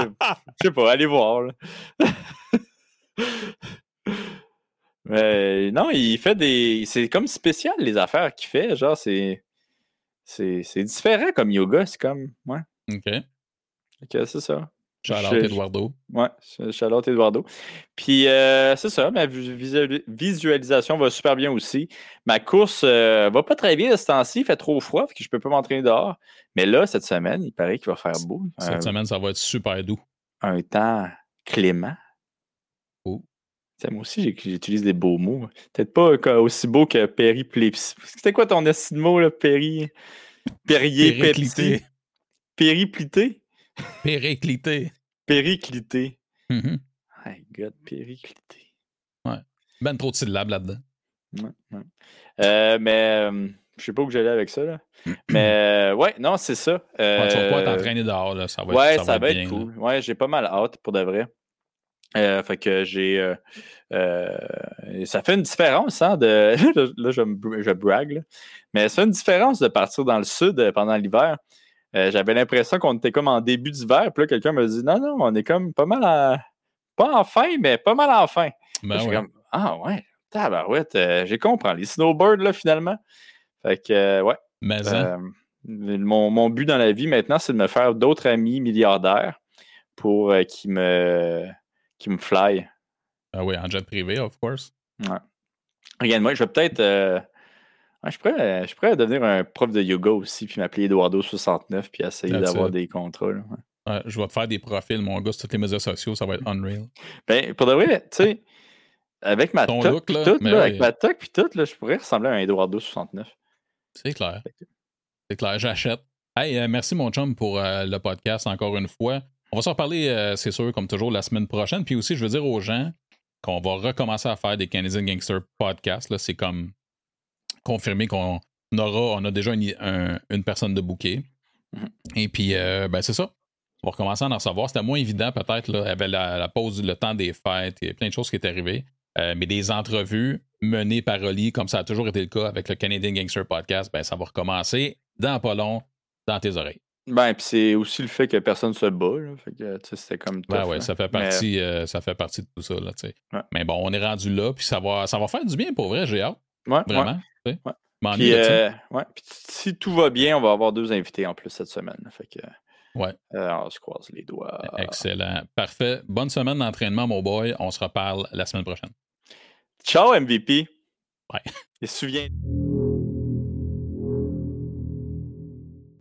sais pas, allez voir. [LAUGHS] Mais non, il fait des. C'est comme spécial les affaires qu'il fait. Genre, c'est. C'est différent comme yoga. C'est comme. Ouais. OK. Ok, c'est ça. Charlotte Eduardo. Ouais, Charlotte Eduardo. Puis euh, c'est ça, ma visualisation va super bien aussi. Ma course euh, va pas très bien de ce temps-ci, il fait trop froid, que je peux pas m'entraîner dehors. Mais là, cette semaine, il paraît qu'il va faire beau. Cette semaine, ça va être super doux. Un temps clément. Oh. moi aussi, j'utilise des beaux mots. Peut-être pas aussi beau que périplépsie. C'était quoi ton de mot, là? Péri... Périer, Périplité. Périplité? [LAUGHS] Périclité. Périclité. Mm My God, périclité. Ouais. Ben trop de syllabes là-dedans. Ouais, euh, mais euh, je sais pas où j'allais avec ça. Là. mais euh, ouais, non, c'est ça. Euh, tu vas pas t'entraîner dehors, là. Ça va ouais, être, ça, va être, cool. Ouais, j'ai pas mal hâte pour de vrai. fait que j'ai. ça fait une différence, hein, de. [LAUGHS] là, je, je brague, mais ça fait une différence de partir dans le sud pendant l'hiver. Euh, j'avais l'impression qu'on était comme en début d'hiver. Puis là, quelqu'un me dit non, non, on est comme pas mal en. Pas en fin, mais pas mal en fin. Ben ouais. comme, ah ouais, tabarouette, euh, j'ai compris. Les snowbirds, là, finalement. Fait que, euh, ouais. Mais hein. mon, mon, but dans la vie maintenant, c'est de me faire d'autres amis milliardaires pour qui me qui me fly. Ah oui, en jet privé, of course. Ouais. Regarde, moi, je vais peut-être je, pourrais, je pourrais devenir un prof de yoga aussi, puis m'appeler Eduardo69, puis essayer d'avoir des contrats. je vais te faire des profils, mon gars, sur toutes les médias sociaux, ça va être unreal. Ben, pour de vrai, tu sais, avec ma toque, tout, avec ma toque, puis tout, là, je pourrais ressembler à un Eduardo69. C'est clair. C'est clair, j'achète. Hey, euh, merci mon chum pour euh, le podcast encore une fois. On va s'en reparler, euh, c'est sûr, comme toujours, la semaine prochaine. Puis aussi, je veux dire aux gens qu'on va recommencer à faire des Canadian Gangster podcasts. C'est comme confirmé qu'on aura, on a déjà une, personne de bouquet. Mhm. Et puis, euh, ben, c'est ça. On va recommencer à en recevoir. C'était moins évident, peut-être, là, avec la, pause, le temps des fêtes, il y a plein de choses qui étaient arrivées. Euh, mais des entrevues menées par Oli, comme ça a toujours été le cas avec le Canadian Gangster Podcast, ben, ça va recommencer dans pas long, dans tes oreilles. Ben, puis c'est aussi le fait que personne se bat. Fait que, c'était comme ben ouais, ça fait partie, euh, ça fait partie de tout ça. Là, Mais bon, on est rendu là, puis ça va, ça va faire du bien pour vrai, j'ai hâte. Ouais, Vraiment. Ouais. Puis, euh, ouais. Puis, si tout va bien, on va avoir deux invités en plus cette semaine. Fait que, ouais. Euh, on se croise les doigts. Excellent. Parfait. Bonne semaine d'entraînement, mon boy. On se reparle la semaine prochaine. Ciao, MVP. Ouais. Et souviens.